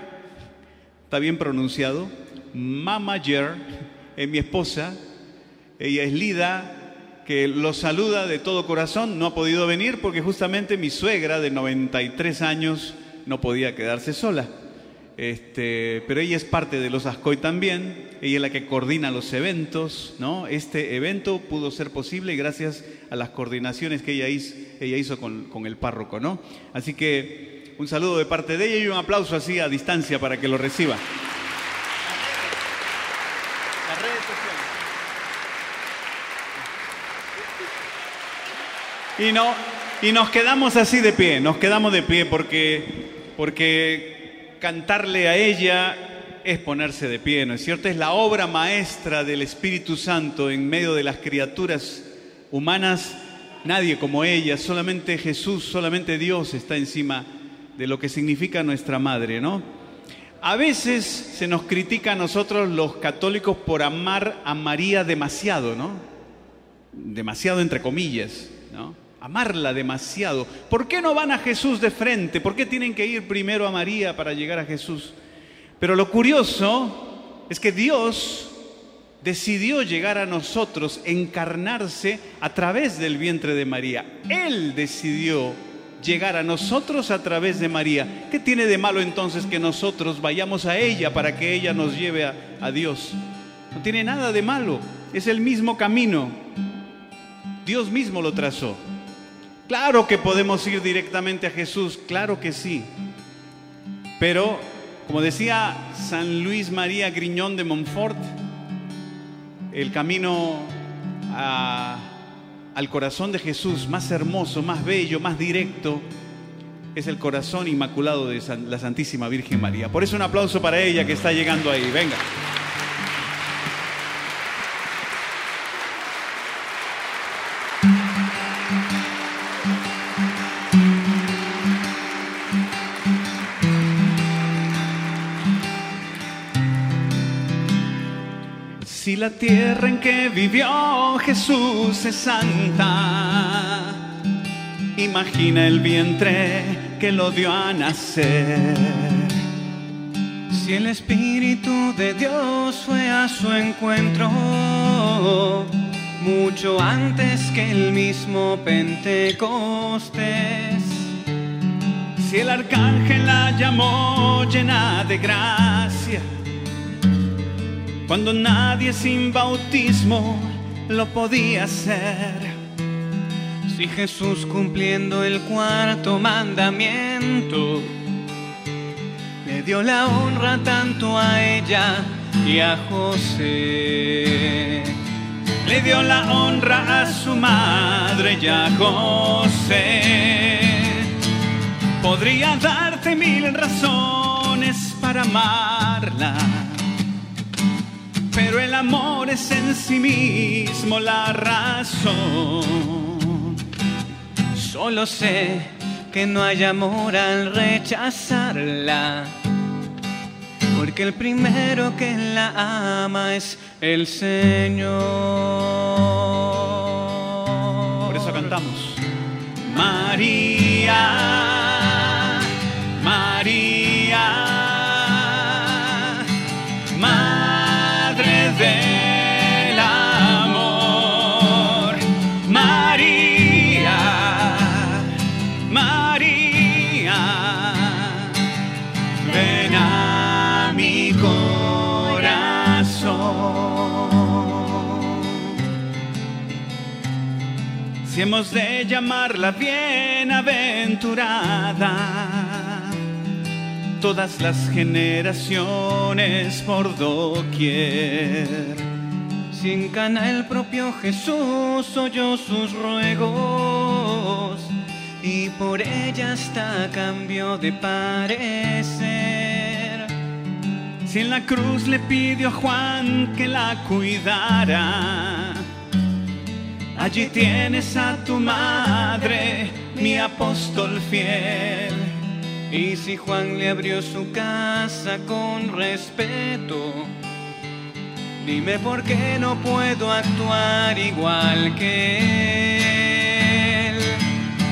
está bien pronunciado, mamager, es mi esposa. Ella es Lida, que lo saluda de todo corazón. No ha podido venir porque justamente mi suegra de 93 años no podía quedarse sola. Este, pero ella es parte de los Ascoy también, ella es la que coordina los eventos, ¿no? Este evento pudo ser posible gracias a las coordinaciones que ella hizo, ella hizo con, con el párroco, ¿no? Así que un saludo de parte de ella y un aplauso así a distancia para que lo reciba. Y, no, y nos quedamos así de pie, nos quedamos de pie porque, porque cantarle a ella es ponerse de pie, ¿no es cierto? Es la obra maestra del Espíritu Santo en medio de las criaturas humanas. Nadie como ella, solamente Jesús, solamente Dios está encima de lo que significa nuestra madre, ¿no? A veces se nos critica a nosotros los católicos por amar a María demasiado, ¿no? Demasiado entre comillas, ¿no? Amarla demasiado. ¿Por qué no van a Jesús de frente? ¿Por qué tienen que ir primero a María para llegar a Jesús? Pero lo curioso es que Dios decidió llegar a nosotros, encarnarse a través del vientre de María. Él decidió llegar a nosotros a través de María. ¿Qué tiene de malo entonces que nosotros vayamos a ella para que ella nos lleve a, a Dios? No tiene nada de malo, es el mismo camino. Dios mismo lo trazó. Claro que podemos ir directamente a Jesús, claro que sí. Pero, como decía San Luis María Griñón de Montfort, el camino al corazón de Jesús más hermoso, más bello, más directo, es el corazón inmaculado de la Santísima Virgen María. Por eso un aplauso para ella que está llegando ahí. Venga. La tierra en que vivió Jesús es santa, imagina el vientre que lo dio a nacer. Si el Espíritu de Dios fue a su encuentro mucho antes que el mismo Pentecostés. Si el arcángel la llamó llena de gracia, cuando nadie sin bautismo lo podía hacer. Si Jesús cumpliendo el cuarto mandamiento le dio la honra tanto a ella y a José. Le dio la honra a su madre y a José. Podría darte mil razones para amarla, pero el amor es en sí mismo la razón. Solo sé que no hay amor al rechazarla, porque el primero que la ama es el Señor. Por eso cantamos. María, de llamarla bienaventurada, todas las generaciones por doquier. Si en Cana el propio Jesús oyó sus ruegos y por ella hasta cambió de parecer. Si en la cruz le pidió a Juan que la cuidara, allí tienes a tu madre, mi apóstol fiel. Y si Juan le abrió su casa con respeto, dime por qué no puedo actuar igual que él.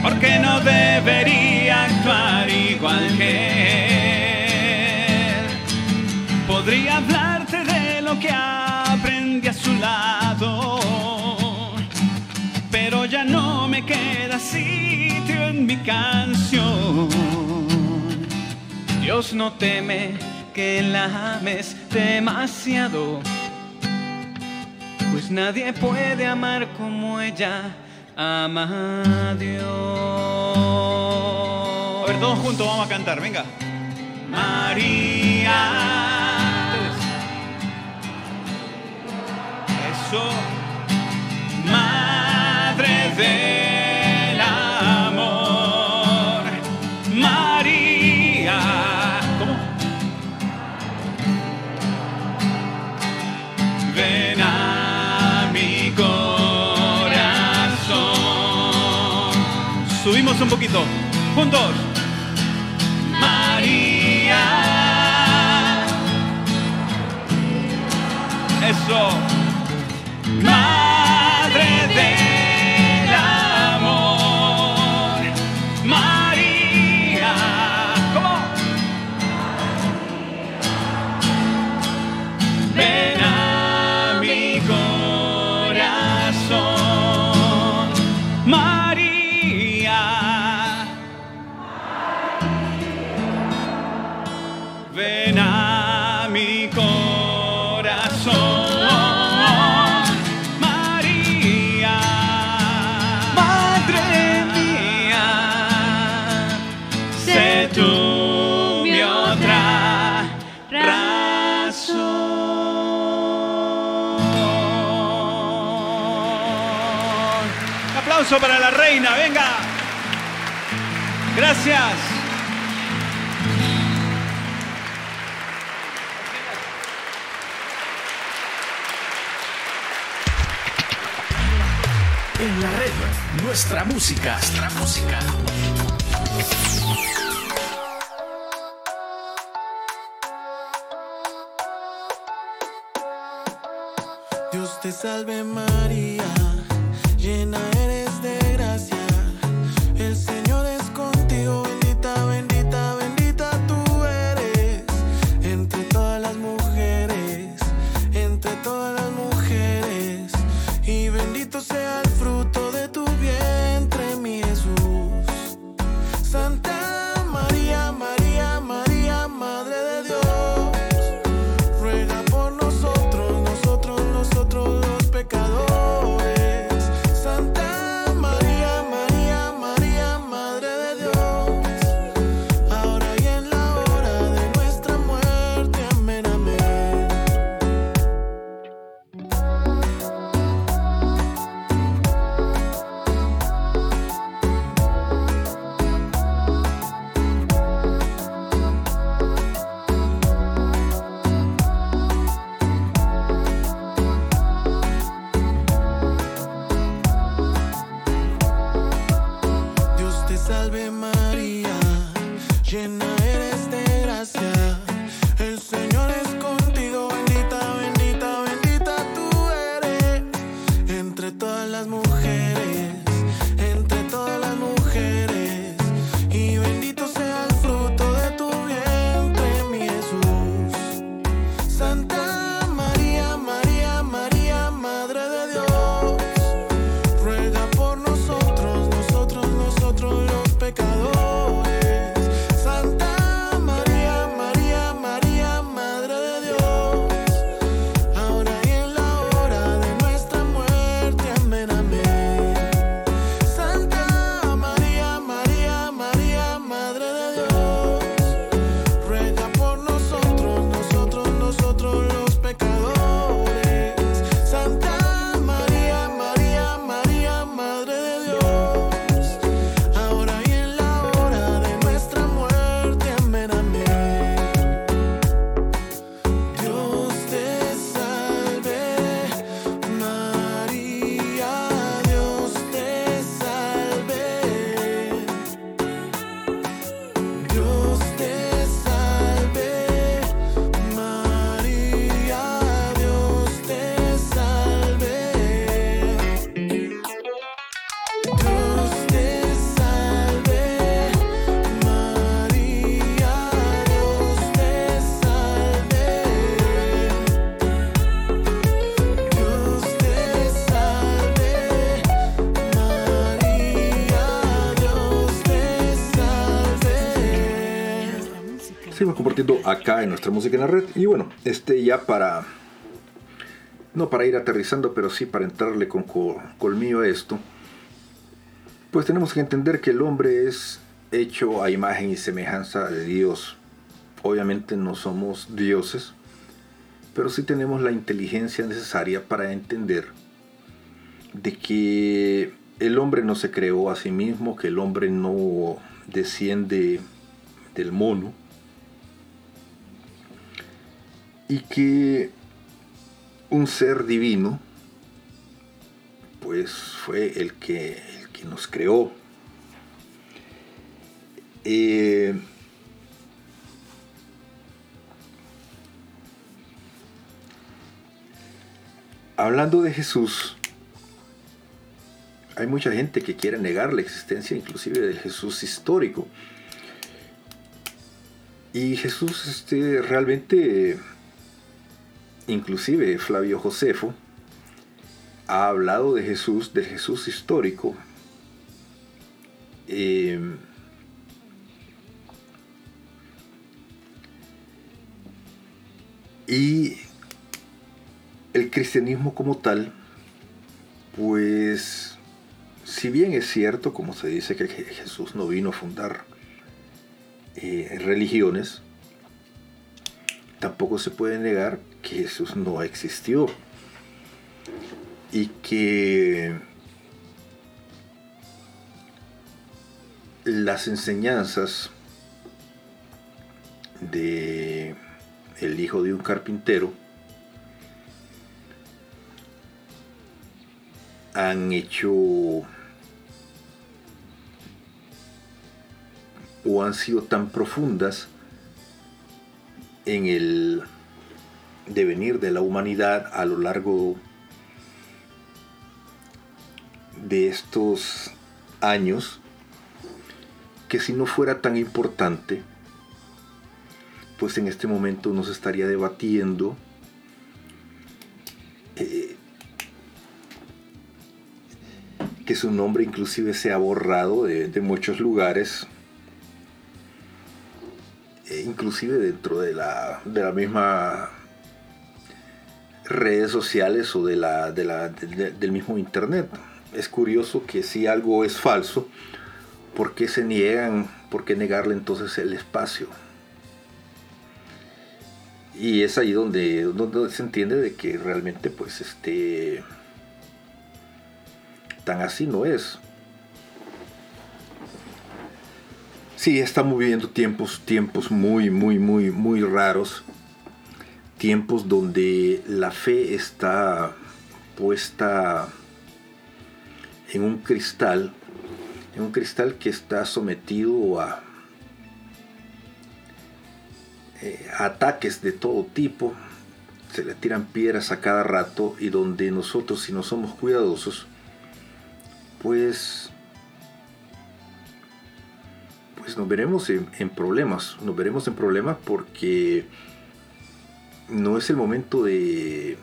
Porque no debería actuar igual que él. Podría hablarte de lo que aprendí a su lado. En mi canción. Dios no teme que la ames demasiado. Pues nadie puede amar como ella ama a Dios. A ver, todos juntos vamos a cantar, venga. María. Eso. Poquito. Juntos. María. Eso. Reina, venga. Gracias. En la red, nuestra música. Nuestra música. Dios te salve María, llena eres nuestra música en la red. Y bueno, este ya para. No para ir aterrizando, pero sí para entrarle con colmillo a esto. Pues tenemos que entender que el hombre es hecho a imagen y semejanza de Dios. Obviamente no somos dioses, pero sí tenemos la inteligencia necesaria para entender de que el hombre no se creó a sí mismo, que el hombre no desciende del mono y que un ser divino pues fue el que, el que nos creó. Eh, hablando de Jesús, hay mucha gente que quiere negar la existencia inclusive del Jesús histórico. Y Jesús este, realmente, inclusive Flavio Josefo, ha hablado de Jesús, del Jesús histórico. Eh, y el cristianismo como tal, pues si bien es cierto, como se dice, que Jesús no vino a fundar eh, religiones, tampoco se puede negar que Jesús no existió y que las enseñanzas de el hijo de un carpintero han hecho o han sido tan profundas en el devenir de la humanidad a lo largo de estos años que si no fuera tan importante pues en este momento nos estaría debatiendo eh, que su nombre inclusive se ha borrado de, muchos lugares, e inclusive dentro de la, de la misma redes sociales o de la, del mismo internet. Es curioso que si algo es falso, ¿por qué se niegan? ¿Por qué negarle entonces el espacio? Y es ahí donde, donde se entiende de que realmente pues este tan así no es. Sí, estamos viviendo tiempos, tiempos muy, muy, muy, muy raros. Tiempos donde la fe está puesta en un cristal, en un cristal que está sometido a, eh, ataques de todo tipo. Se le tiran piedras a cada rato y donde nosotros, si no somos cuidadosos, pues, pues nos veremos en, problemas, nos veremos en problemas porque no es el momento de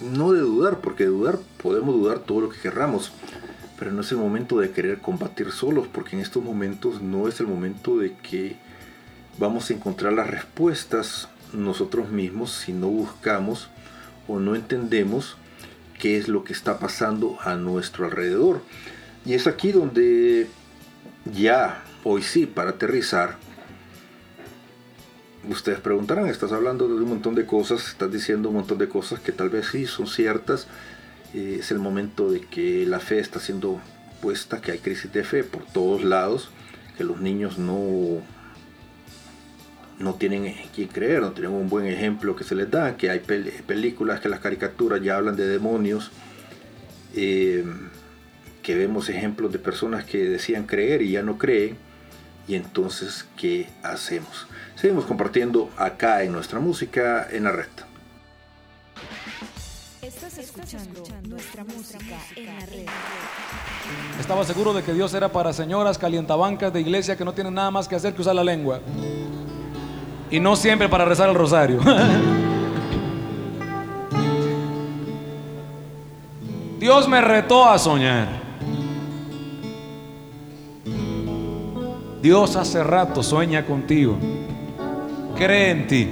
no de dudar, porque dudar podemos dudar todo lo que querramos, pero no es el momento de querer combatir solos, porque en estos momentos no es el momento de que vamos a encontrar las respuestas nosotros mismos si no buscamos o no entendemos qué es lo que está pasando a nuestro alrededor. Y es aquí donde ya, hoy sí, para aterrizar, ustedes preguntarán, estás hablando de un montón de cosas, estás diciendo un montón de cosas que tal vez sí son ciertas. Eh, es el momento de que la fe está siendo puesta, que hay crisis de fe por todos lados, que los niños no no tienen quien creer, no tienen un buen ejemplo que se les da, que hay películas, que las caricaturas ya hablan de demonios, eh, que vemos ejemplos de personas que decían creer y ya no creen, y entonces, ¿qué hacemos? Seguimos compartiendo acá en nuestra música en la red. Estás escuchando nuestra música en la red. Estaba seguro de que Dios era para señoras calientabancas de iglesia que no tienen nada más que hacer que usar la lengua y no siempre para rezar el rosario. Dios me retó a soñar. Dios hace rato sueña contigo. Cree en ti.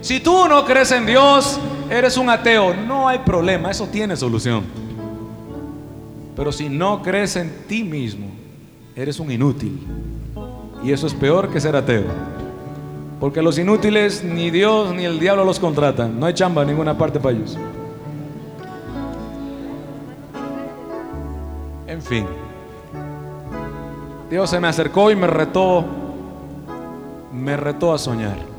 Si tú no crees en Dios, eres un ateo. No hay problema, eso tiene solución. Pero si no crees en ti mismo, eres un inútil. Y eso es peor que ser ateo. Porque los inútiles ni Dios ni el diablo los contratan. No hay chamba en ninguna parte para ellos. En fin. Dios se me acercó y me retó. Me retó a soñar.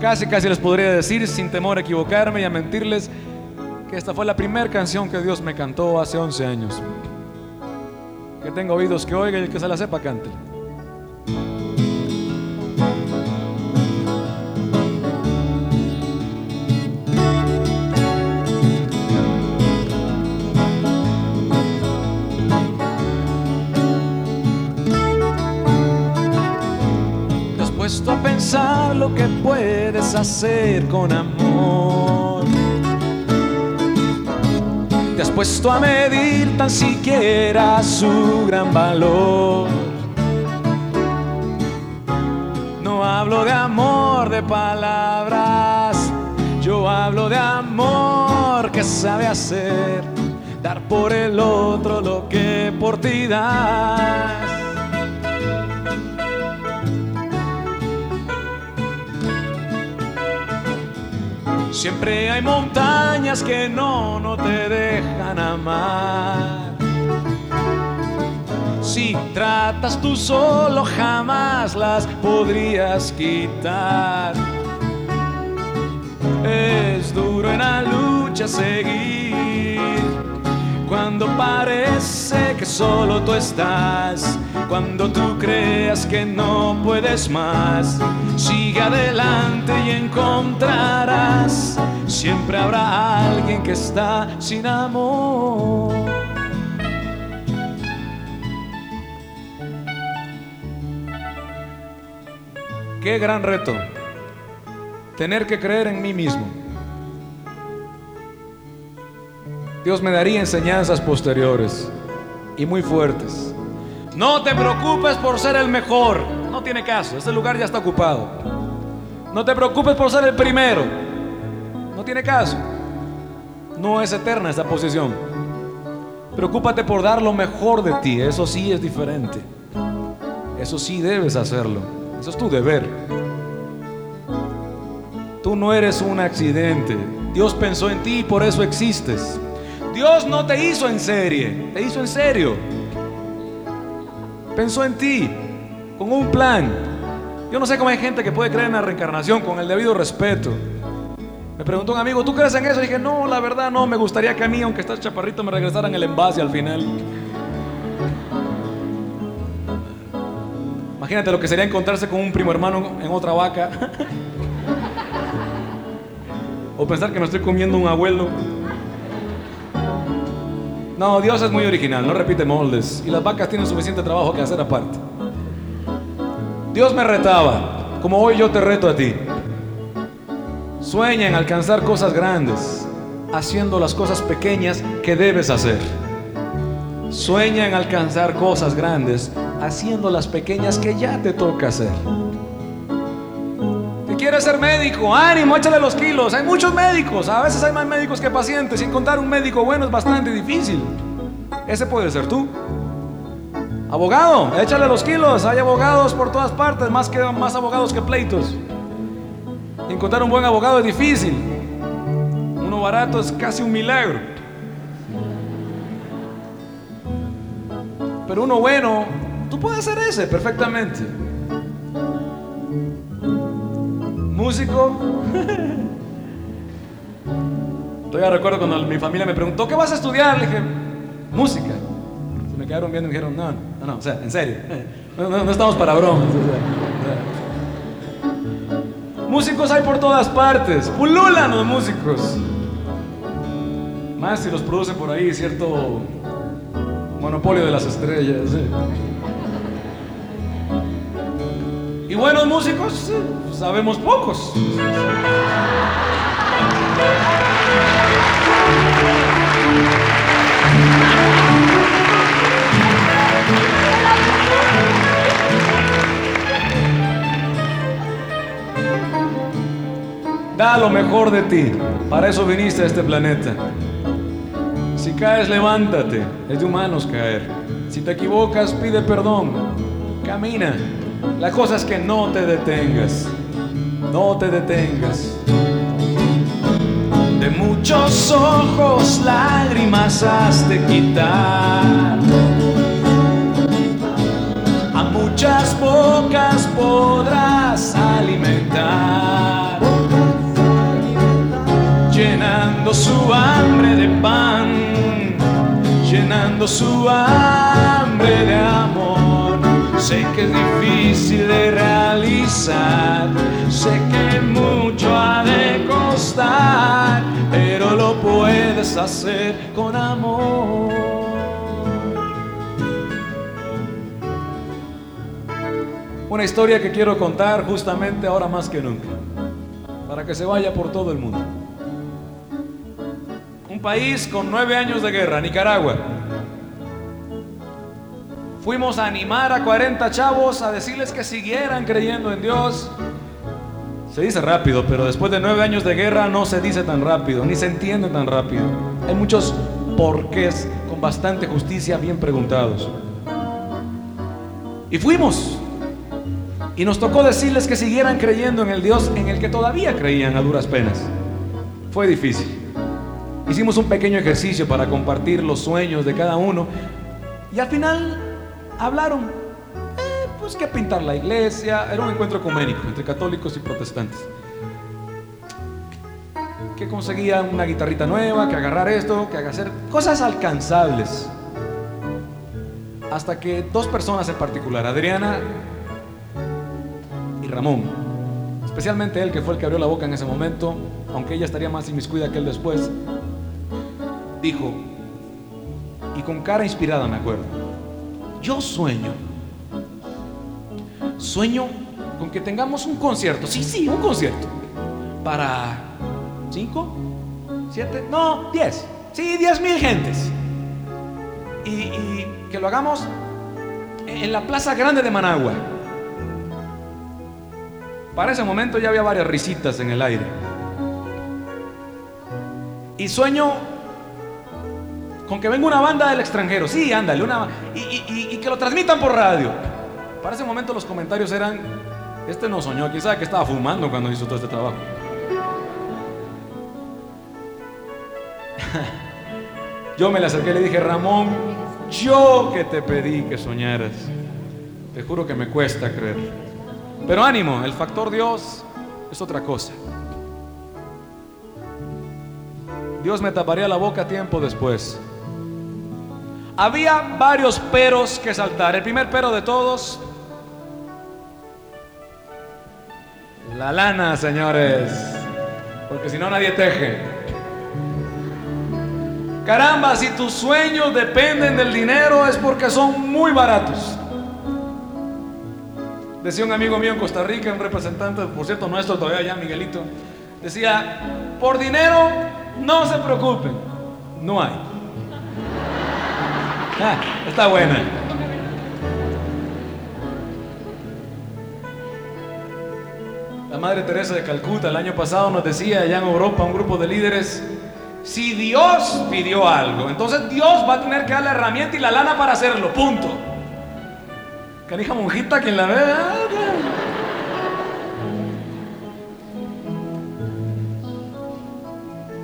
Casi, casi les podría decir, sin temor a equivocarme y a mentirles, que esta fue la primera canción que Dios me cantó hace 11 años. Que tenga oídos que oiga y el que se la sepa cante. Pensar lo que puedes hacer con amor? ¿Te has puesto a medir tan siquiera su gran valor? No hablo de amor de palabras, yo hablo de amor que sabe hacer, dar por el otro lo que por ti das. Siempre hay montañas que no, no te dejan amar. Si tratas tú solo, jamás las podrías quitar. Es duro en la lucha seguir. Cuando parece que solo tú estás, cuando tú creas que no puedes más, sigue adelante y encontrarás, siempre habrá alguien que está sin amor. Qué gran reto, tener que creer en mí mismo. Dios me daría enseñanzas posteriores y muy fuertes. No te preocupes por ser el mejor. No tiene caso, ese lugar ya está ocupado. No te preocupes por ser el primero. No tiene caso. No es eterna esa posición. Preocúpate por dar lo mejor de ti. Eso sí es diferente. Eso sí debes hacerlo. Eso es tu deber. Tú no eres un accidente. Dios pensó en ti y por eso existes. Dios no te hizo en serie, te hizo en serio. Pensó en ti, con un plan. Yo no sé cómo hay gente que puede creer en la reencarnación con el debido respeto. Me preguntó un amigo, ¿tú crees en eso? Y dije, no, la verdad no, me gustaría que a mí, aunque estás chaparrito, me regresaran el envase al final. Imagínate lo que sería encontrarse con un primo hermano en otra vaca. o pensar que me estoy comiendo un abuelo. No, Dios es muy original, no repite moldes. Y las vacas tienen suficiente trabajo que hacer aparte. Dios me retaba, como hoy yo te reto a ti. Sueña en alcanzar cosas grandes, haciendo las cosas pequeñas que debes hacer. Sueña en alcanzar cosas grandes, haciendo las pequeñas que ya te toca hacer. ¿Te quieres ser médico? Ánimo, échale los kilos. Hay muchos médicos, a veces hay más médicos que pacientes. Y encontrar un médico bueno es bastante difícil. Ese puede ser tú. Abogado, échale los kilos. Hay abogados por todas partes, más, que, más abogados que pleitos. Encontrar un buen abogado es difícil. Uno barato es casi un milagro. Pero uno bueno, tú puedes hacer ese perfectamente. Músico. Todavía recuerdo cuando mi familia me preguntó, ¿qué vas a estudiar? Le dije, música. Se me quedaron viendo y me dijeron, no, no, no, o sea, en serio. No, no- estamos para bromas. o. Músicos hay por todas partes. Pululan los músicos. Más si los produce por ahí cierto monopolio de las estrellas. sí. Buenos músicos, sabemos pocos. Da lo mejor de ti. Para eso viniste a este planeta. Si caes, levántate. Es de humanos caer. Si te equivocas, pide perdón. Camina. La cosa es que no te detengas. No te detengas. De muchos ojos lágrimas has de quitar. A muchas bocas podrás alimentar. Llenando su hambre de pan, llenando su hambre de amor. Sé que es difícil de realizar, sé que mucho ha de costar, pero lo puedes hacer con amor. Una historia que quiero contar justamente ahora más que nunca, para que se vaya por todo el mundo. Un país con nueve años de guerra, Nicaragua. Fuimos a animar a 40 chavos a decirles que siguieran creyendo en Dios. Se dice rápido, pero después de nueve años de guerra no se dice tan rápido, ni se entiende tan rápido. Hay muchos porqués con bastante justicia bien preguntados. Y fuimos. Y nos tocó decirles que siguieran creyendo en el Dios en el que todavía creían a duras penas. Fue difícil. Hicimos un pequeño ejercicio para compartir los sueños de cada uno. Y al final hablaron, eh, pues que pintar la iglesia. Era un encuentro ecuménico entre católicos y protestantes. Que conseguían una guitarrita nueva, que agarrar esto, que hacer cosas alcanzables. Hasta que dos personas en particular, Adriana y Ramón, especialmente él que fue el que abrió la boca en ese momento, aunque ella estaría más inmiscuida que él después, dijo, y con cara inspirada me acuerdo, yo sueño, sueño con que tengamos un concierto, sí, sí, un concierto, para cinco, siete, no, diez, sí, diez mil gentes, y, y que lo hagamos en la Plaza Grande de Managua. Para ese momento ya había varias risitas en el aire. Y sueño con que venga una banda del extranjero. Sí, ándale, una y, y- y- que lo transmitan por radio. Para ese momento los comentarios eran, este no soñó, quién sabe que estaba fumando cuando hizo todo este trabajo. Yo me le acerqué y le dije, Ramón, yo que te pedí que soñaras. Te juro que me cuesta creer. Pero ánimo, el factor Dios es otra cosa. Dios me taparía la boca tiempo después. Había varios peros que saltar. El primer pero de todos, la lana, señores. Porque si no nadie teje. Caramba, si tus sueños dependen del dinero es porque son muy baratos. Decía un amigo mío en Costa Rica, un representante, por cierto, nuestro todavía allá, Miguelito, decía, por dinero no se preocupen, no hay. Ah, está buena. La Madre Teresa de Calcuta el año pasado nos decía allá en Europa un grupo de líderes, si Dios pidió algo, entonces Dios va a tener que dar la herramienta y la lana para hacerlo, punto. Canija monjita, quien la ve. ah,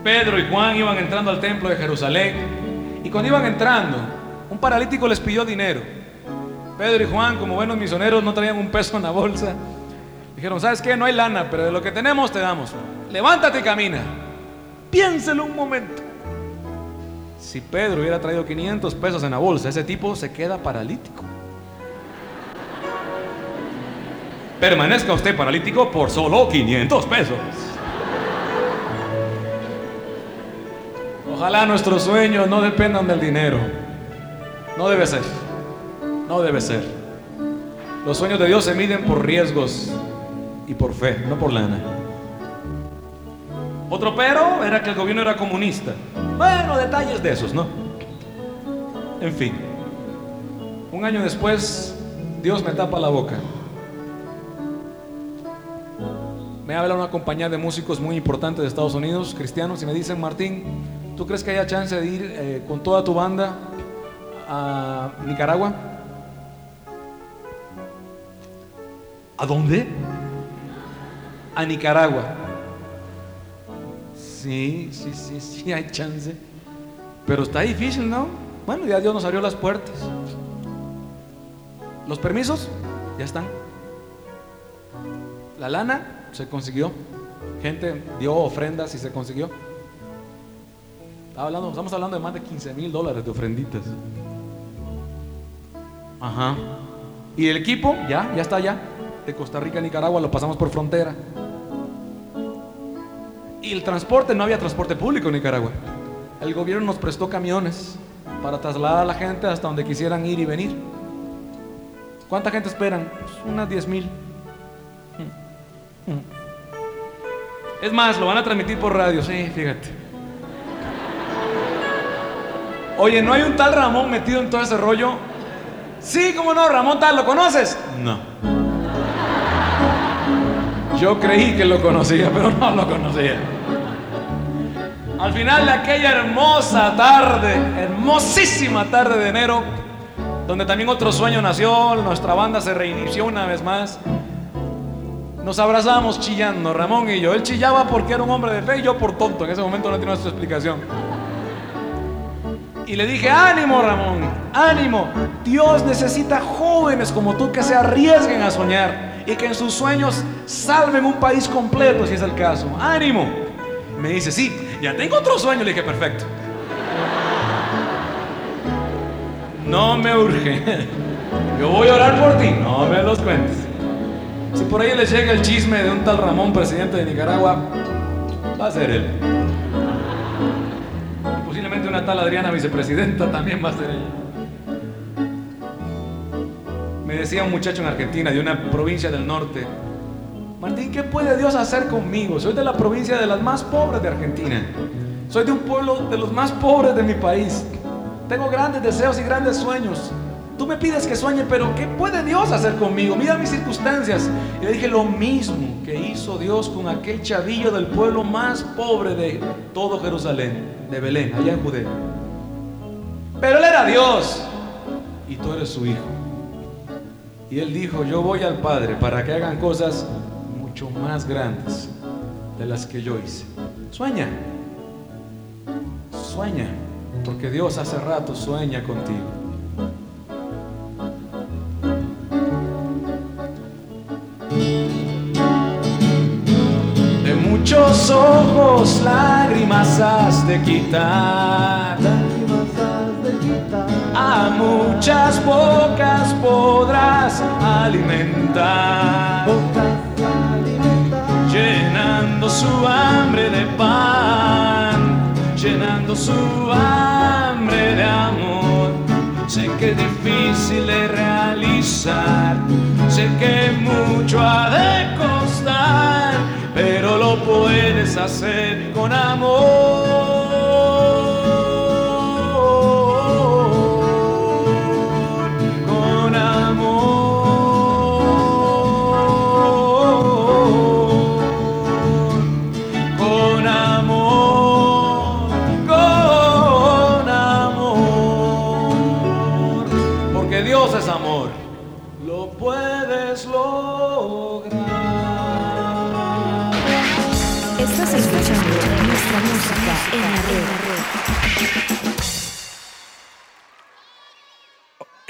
Pedro y Juan iban entrando al templo de Jerusalén y cuando iban entrando, paralítico les pidió dinero. Pedro y Juan, como buenos misioneros, no traían un peso en la bolsa. Dijeron, ¿sabes qué? No hay lana, pero de lo que tenemos te damos. Levántate y camina. Piénselo un momento. Si Pedro hubiera traído 500 pesos en la bolsa, ese tipo se queda paralítico. Permanezca usted paralítico por solo 500 pesos. Ojalá nuestros sueños no dependan del dinero. No debe ser. No debe ser. Los sueños de Dios se miden por riesgos y por fe, no por lana. Otro pero era que el gobierno era comunista. Bueno, detalles de esos, ¿no? En fin. Un año después, Dios me tapa la boca. Me habla una compañía de músicos muy importante de Estados Unidos, cristianos, y me dicen, Martín, ¿tú crees que haya chance de ir eh, con toda tu banda a Nicaragua? ¿A dónde? A Nicaragua. Sí, sí, sí, sí, hay chance. Pero está difícil, ¿no? Bueno, ya Dios nos abrió las puertas. Los permisos ya están. La lana se consiguió. Gente dio ofrendas y se consiguió. Hablando, estamos hablando de más de 15 mil dólares de ofrenditas. Ajá. Y el equipo ya, ya está allá. De Costa Rica a Nicaragua lo pasamos por frontera. Y el transporte, no había transporte público en Nicaragua. El gobierno nos prestó camiones para trasladar a la gente hasta donde quisieran ir y venir. ¿Cuánta gente esperan? Pues unas 10 mil. Es más, lo van a transmitir por radio, sí, fíjate. Oye, ¿no hay un tal Ramón metido en todo ese rollo? Sí, ¿cómo no? Ramón tal, ¿lo conoces? No. Yo creí que lo conocía, pero no lo conocía. Al final de aquella hermosa tarde, hermosísima tarde de enero, donde también otro sueño nació, nuestra banda se reinició una vez más. Nos abrazamos chillando, Ramón y yo. Él chillaba porque era un hombre de fe y yo por tonto. En ese momento no tiene nuestra explicación. Y le dije, ánimo Ramón, ánimo. Dios necesita jóvenes como tú que se arriesguen a soñar y que en sus sueños salven un país completo si es el caso. Ánimo. Me dice, sí, ya tengo otro sueño. Le dije, perfecto. No me urge. Yo voy a orar por ti. No me los cuentes. Si por ahí les llega el chisme de un tal Ramón, presidente de Nicaragua, va a ser él. Posiblemente una tal Adriana, vicepresidenta, también va a ser ella. Me decía un muchacho en Argentina, de una provincia del norte, Martín, ¿qué puede Dios hacer conmigo? Soy de la provincia de las más pobres de Argentina. Soy de un pueblo de los más pobres de mi país. Tengo grandes deseos y grandes sueños. Tú me pides que sueñe, pero ¿qué puede Dios hacer conmigo? Mira mis circunstancias. Y le dije lo mismo que hizo Dios con aquel chavillo del pueblo más pobre de todo Jerusalén, de Belén, allá en Judea. Pero él era Dios y tú eres su hijo. Y él dijo, yo voy al Padre para que hagan cosas mucho más grandes de las que yo hice. Sueña, sueña, porque Dios hace rato sueña contigo. Muchos ojos lágrimas has de quitar. A muchas bocas podrás alimentar. Llenando su hambre de pan, llenando su hambre de amor. Sé que es difícil de realizar, sé que mucho ha de costar, pero lo puedes hacer con amor.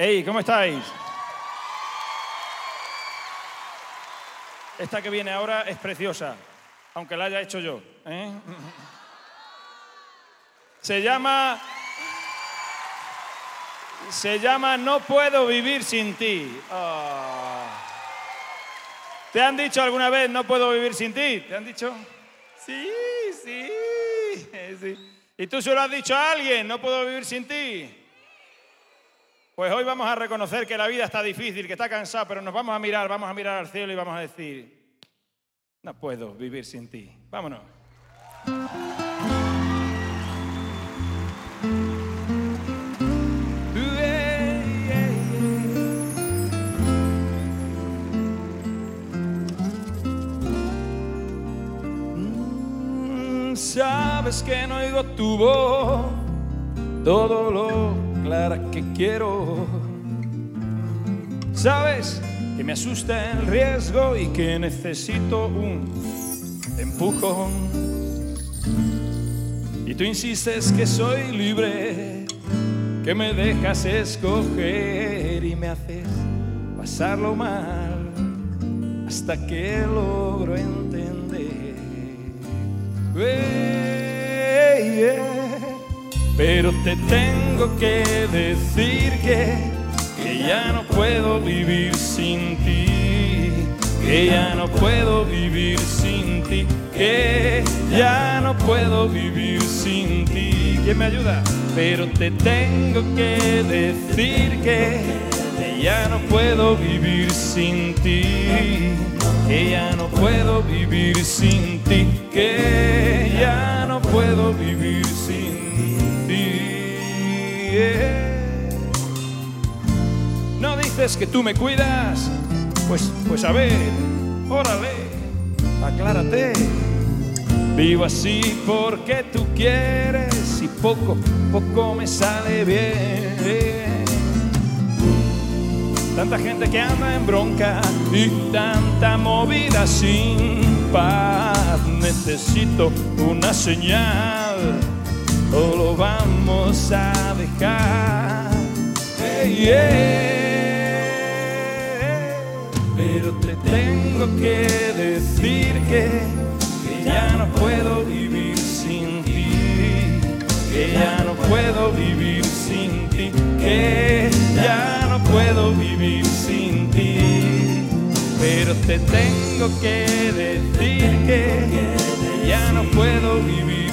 Hey, ¿cómo estáis? Esta que viene ahora es preciosa, aunque la haya hecho yo. ¿eh? Se llama. Se llama No puedo vivir sin ti. Ah. ¿Te han dicho alguna vez no puedo vivir sin ti? ¿Te han dicho? Sí, sí, sí. ¿Y tú se lo has dicho a alguien? No puedo vivir sin ti. Pues hoy vamos a reconocer que la vida está difícil, que está cansada, pero nos vamos a mirar, vamos a mirar al cielo y vamos a decir, no puedo vivir sin ti. Vámonos. Eh, eh, eh. Mm, sabes que no oigo tu voz, todo lo clara que quiero. Sabes que me asusta el riesgo y que necesito un empujón. Y tú insistes que soy libre, que me dejas escoger y me haces pasarlo mal hasta que logro entender. Hey, yeah. Pero te tengo que decir que, que ya no puedo vivir sin ti, que ya no puedo vivir sin ti, que ya no puedo vivir sin ti. ¿Quién me ayuda? Pero te tengo que decir que, que ya no puedo vivir sin ti, que ya no puedo vivir sin ti, que ya no puedo vivir sin ti. No dices que tú me cuidas, pues, pues a ver, órale, aclárate. Vivo así porque tú quieres y poco, poco me sale bien. Tanta gente que anda en bronca y tanta movida sin paz. Necesito una señal o lo vamos a dejar. Pero te tengo que decir que, que ya no puedo vivir sin ti, que ya no puedo vivir sin ti, que ya no puedo vivir sin ti. Pero te tengo que decir que, que ya no puedo vivir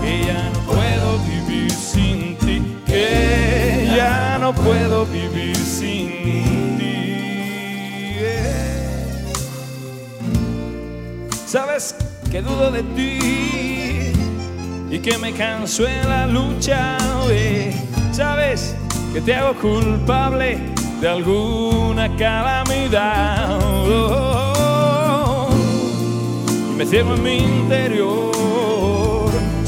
que ya no puedo vivir sin ti, que ya no puedo vivir sin ti. Sabes que dudo de ti y que me canso en la lucha. Sabes que te hago culpable de alguna calamidad. Oh, oh, oh. Me ciego en mi interior,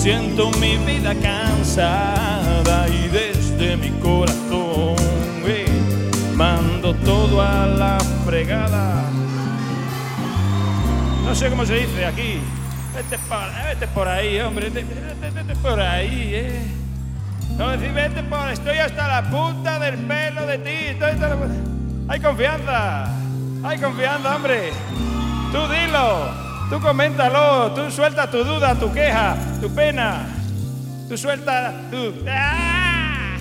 siento mi vida cansada y desde mi corazón eh, mando todo a la fregada. No sé cómo se dice aquí. Vete por, vete por ahí, hombre. Vete, vete- vete por ahí, eh. No decir, vete por. Estoy hasta la punta del pelo de ti. Estoy hasta la. Hay confianza. Hay confianza, hombre. Tú dilo. Tú coméntalo. Tú suelta tu duda, tu queja, tu pena. Tú suelta tu. ¡Ah!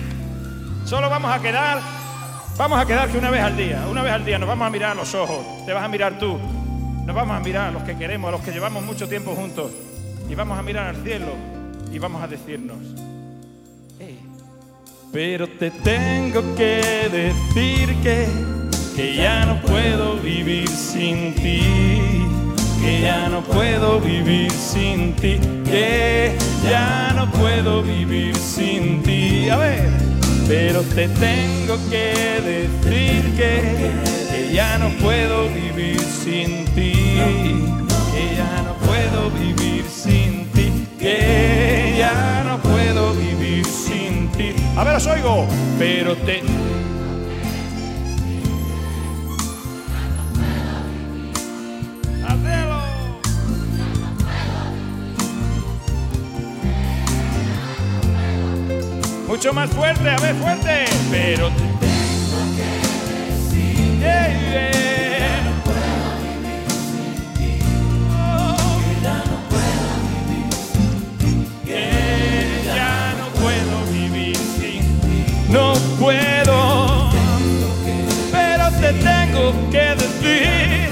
Solo vamos a quedar. Vamos a quedar que una vez al día, una vez al día nos vamos a mirar a los ojos. Te vas a mirar tú. Nos vamos a mirar a los que queremos, a los que llevamos mucho tiempo juntos. Y vamos a mirar al cielo y vamos a decirnos. "Hey, pero te tengo que decir que, que ya no puedo vivir sin ti. Que ya no puedo vivir sin ti. Que ya no puedo vivir sin ti. A ver. Pero te tengo que decir que, que ya no puedo vivir sin ti. Que ya no puedo vivir sin ti. Que ya no puedo vivir sin ti. A ver, os oigo. Pero te. Mucho más fuerte, a ver, fuerte. Pero te tengo que decir. Yeah, yeah. Oh, que ya no puedo vivir sin ti. No puedo. Pero te tengo que decir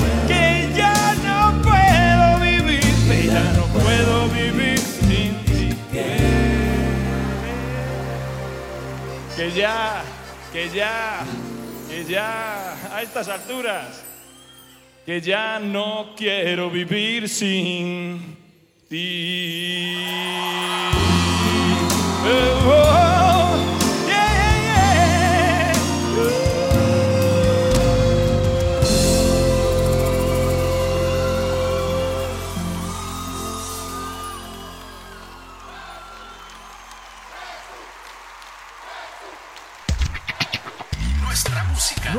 Que ya, que ya, que ya, a estas alturas, que ya no quiero vivir sin ti. Oh, oh,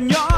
señor.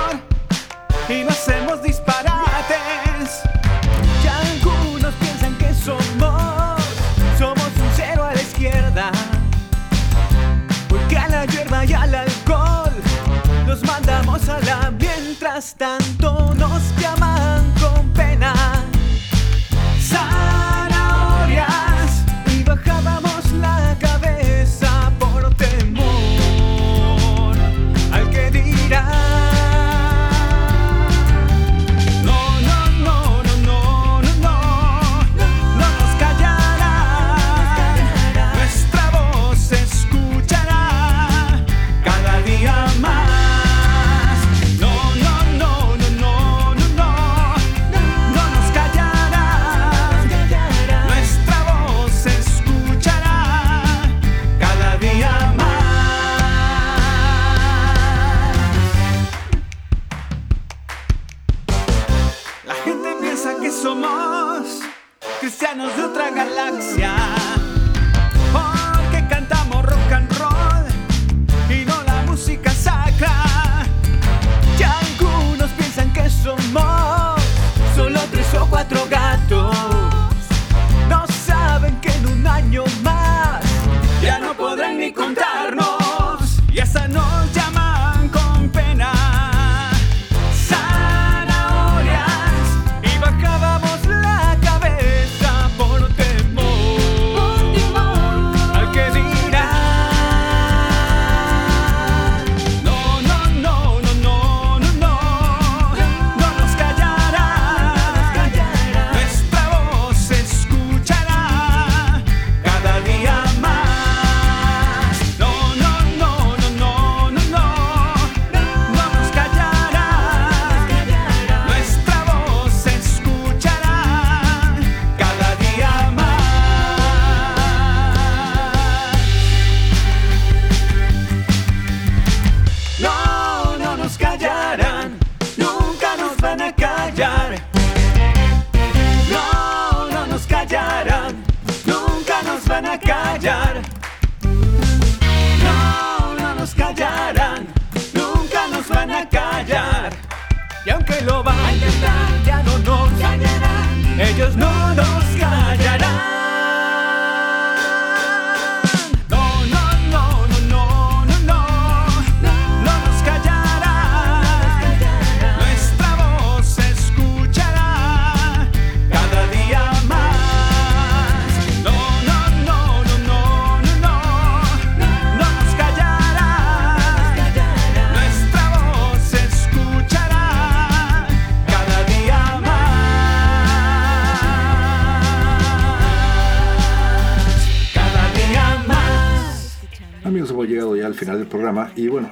꽁다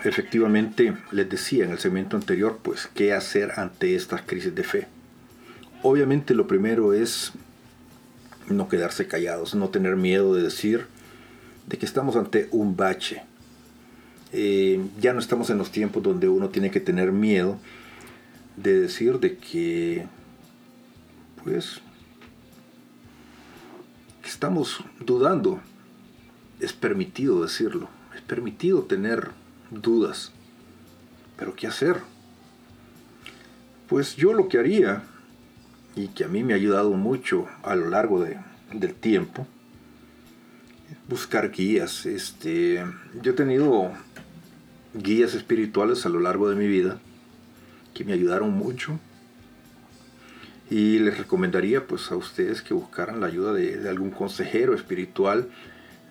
efectivamente, les decía en el segmento anterior, pues, ¿qué hacer ante estas crisis de fe? Obviamente lo primero es no quedarse callados, no tener miedo de decir de que estamos ante un bache. Eh, ya no estamos en los tiempos donde uno tiene que tener miedo de decir de que, pues, estamos dudando. Es permitido decirlo, es permitido tener dudas. ¿Pero qué hacer? Pues yo lo que haría, y que a mí me ha ayudado mucho a lo largo de, del tiempo, buscar guías. Este, yo he tenido guías espirituales a lo largo de mi vida que me ayudaron mucho y les recomendaría pues a ustedes que buscaran la ayuda de, de algún consejero espiritual,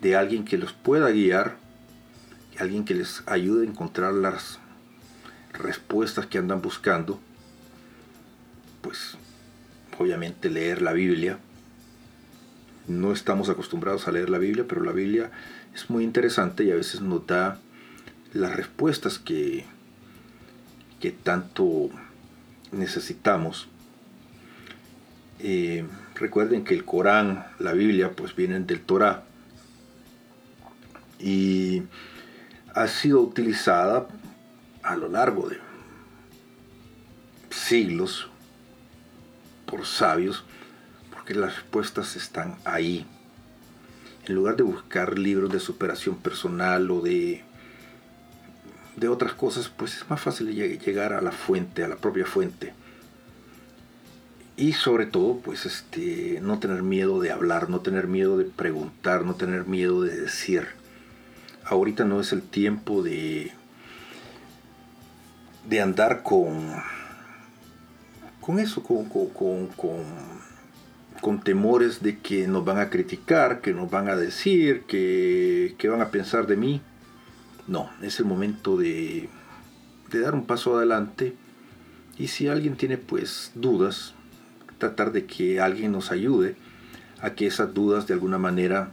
de alguien que los pueda guiar alguien que les ayude a encontrar las respuestas que andan buscando, pues obviamente leer la Biblia. No estamos acostumbrados a leer la Biblia, pero la Biblia es muy interesante y a veces nos da las respuestas que, que tanto necesitamos. Eh, recuerden que el Corán, la Biblia, pues vienen del Torah. Y ha sido utilizada a lo largo de siglos por sabios porque las respuestas están ahí. En lugar de buscar libros de superación personal o de de otras cosas, pues es más fácil llegar a la fuente, a la propia fuente. Y sobre todo, pues este, no tener miedo de hablar, no tener miedo de preguntar, no tener miedo de decir. Ahorita no es el tiempo de, de andar con, con eso, con, con, con, con temores de que nos van a criticar, que nos van a decir, que, que van a pensar de mí. No, es el momento de, dar un paso adelante y si alguien tiene pues dudas, tratar de que alguien nos ayude a que esas dudas de alguna manera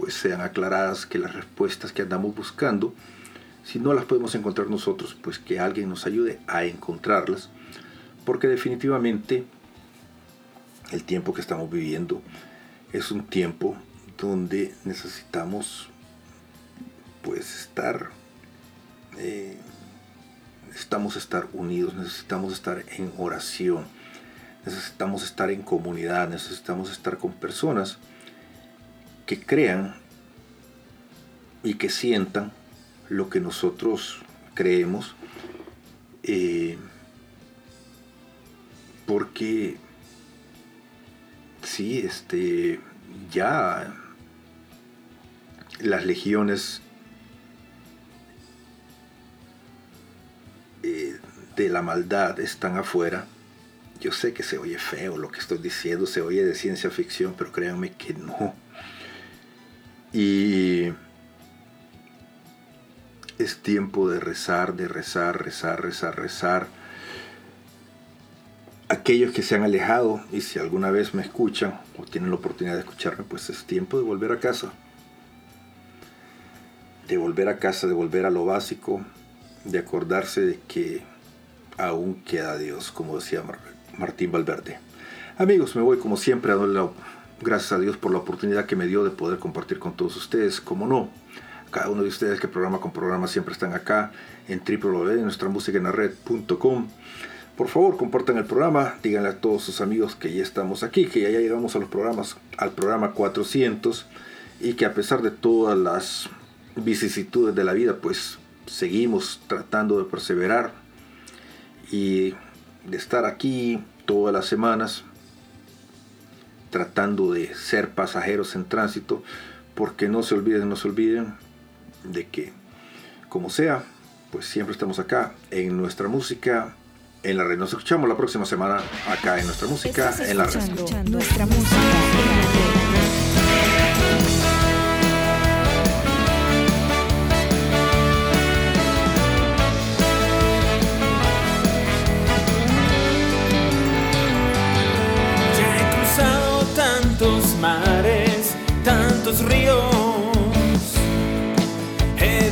pues sean aclaradas, que las respuestas que andamos buscando, si no las podemos encontrar nosotros, pues que alguien nos ayude a encontrarlas, porque definitivamente el tiempo que estamos viviendo es un tiempo donde necesitamos pues estar, eh, necesitamos estar unidos, necesitamos estar en oración, necesitamos estar en comunidad, necesitamos estar con personas que crean y que sientan lo que nosotros creemos, eh, porque sí, este, ya las legiones Eh, de la maldad están afuera. Yo sé que se oye feo lo que estoy diciendo, se oye de ciencia ficción, pero créanme que no. Y es tiempo de rezar, de rezar, rezar, rezar, rezar. Aquellos que se han alejado y si alguna vez me escuchan o tienen la oportunidad de escucharme, pues es tiempo de volver a casa. De volver a casa, de volver a lo básico, de acordarse de que aún queda Dios, como decía Martín Valverde. Amigos, me voy como siempre a darle gracias a Dios por la oportunidad que me dio de poder compartir con todos ustedes, como no. Cada uno de ustedes que programa con programa siempre están acá en www.nuestramusicaenlared.com. Por favor, compartan el programa, díganle a todos sus amigos que ya estamos aquí, que ya llegamos a los programas, al programa 400 y que a pesar de todas las vicisitudes de la vida, pues seguimos tratando de perseverar y de estar aquí todas las semanas tratando de ser pasajeros en tránsito porque no se olviden, no se olviden de que como sea, pues siempre estamos acá en nuestra música en la red. Nos escuchamos la próxima semana acá en nuestra música en la red. Nuestra música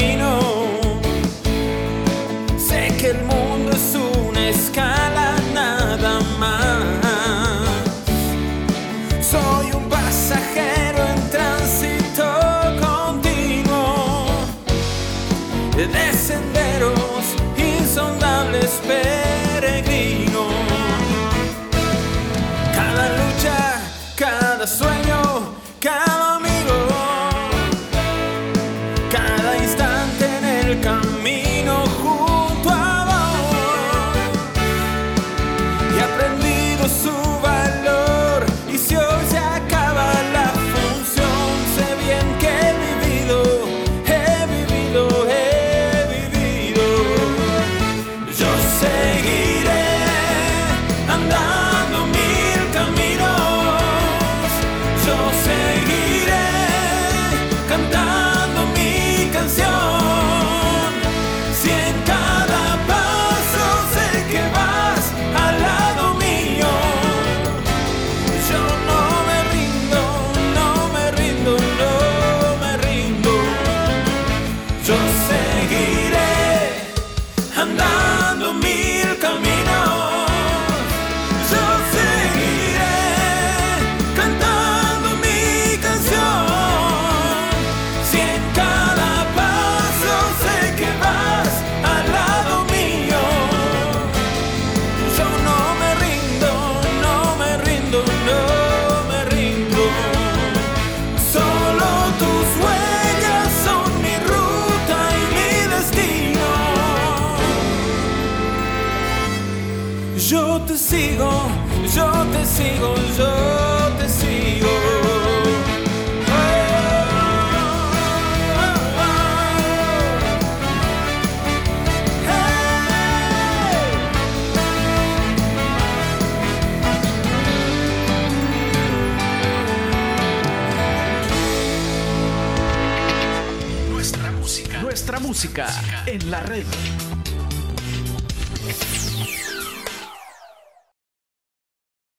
en la red.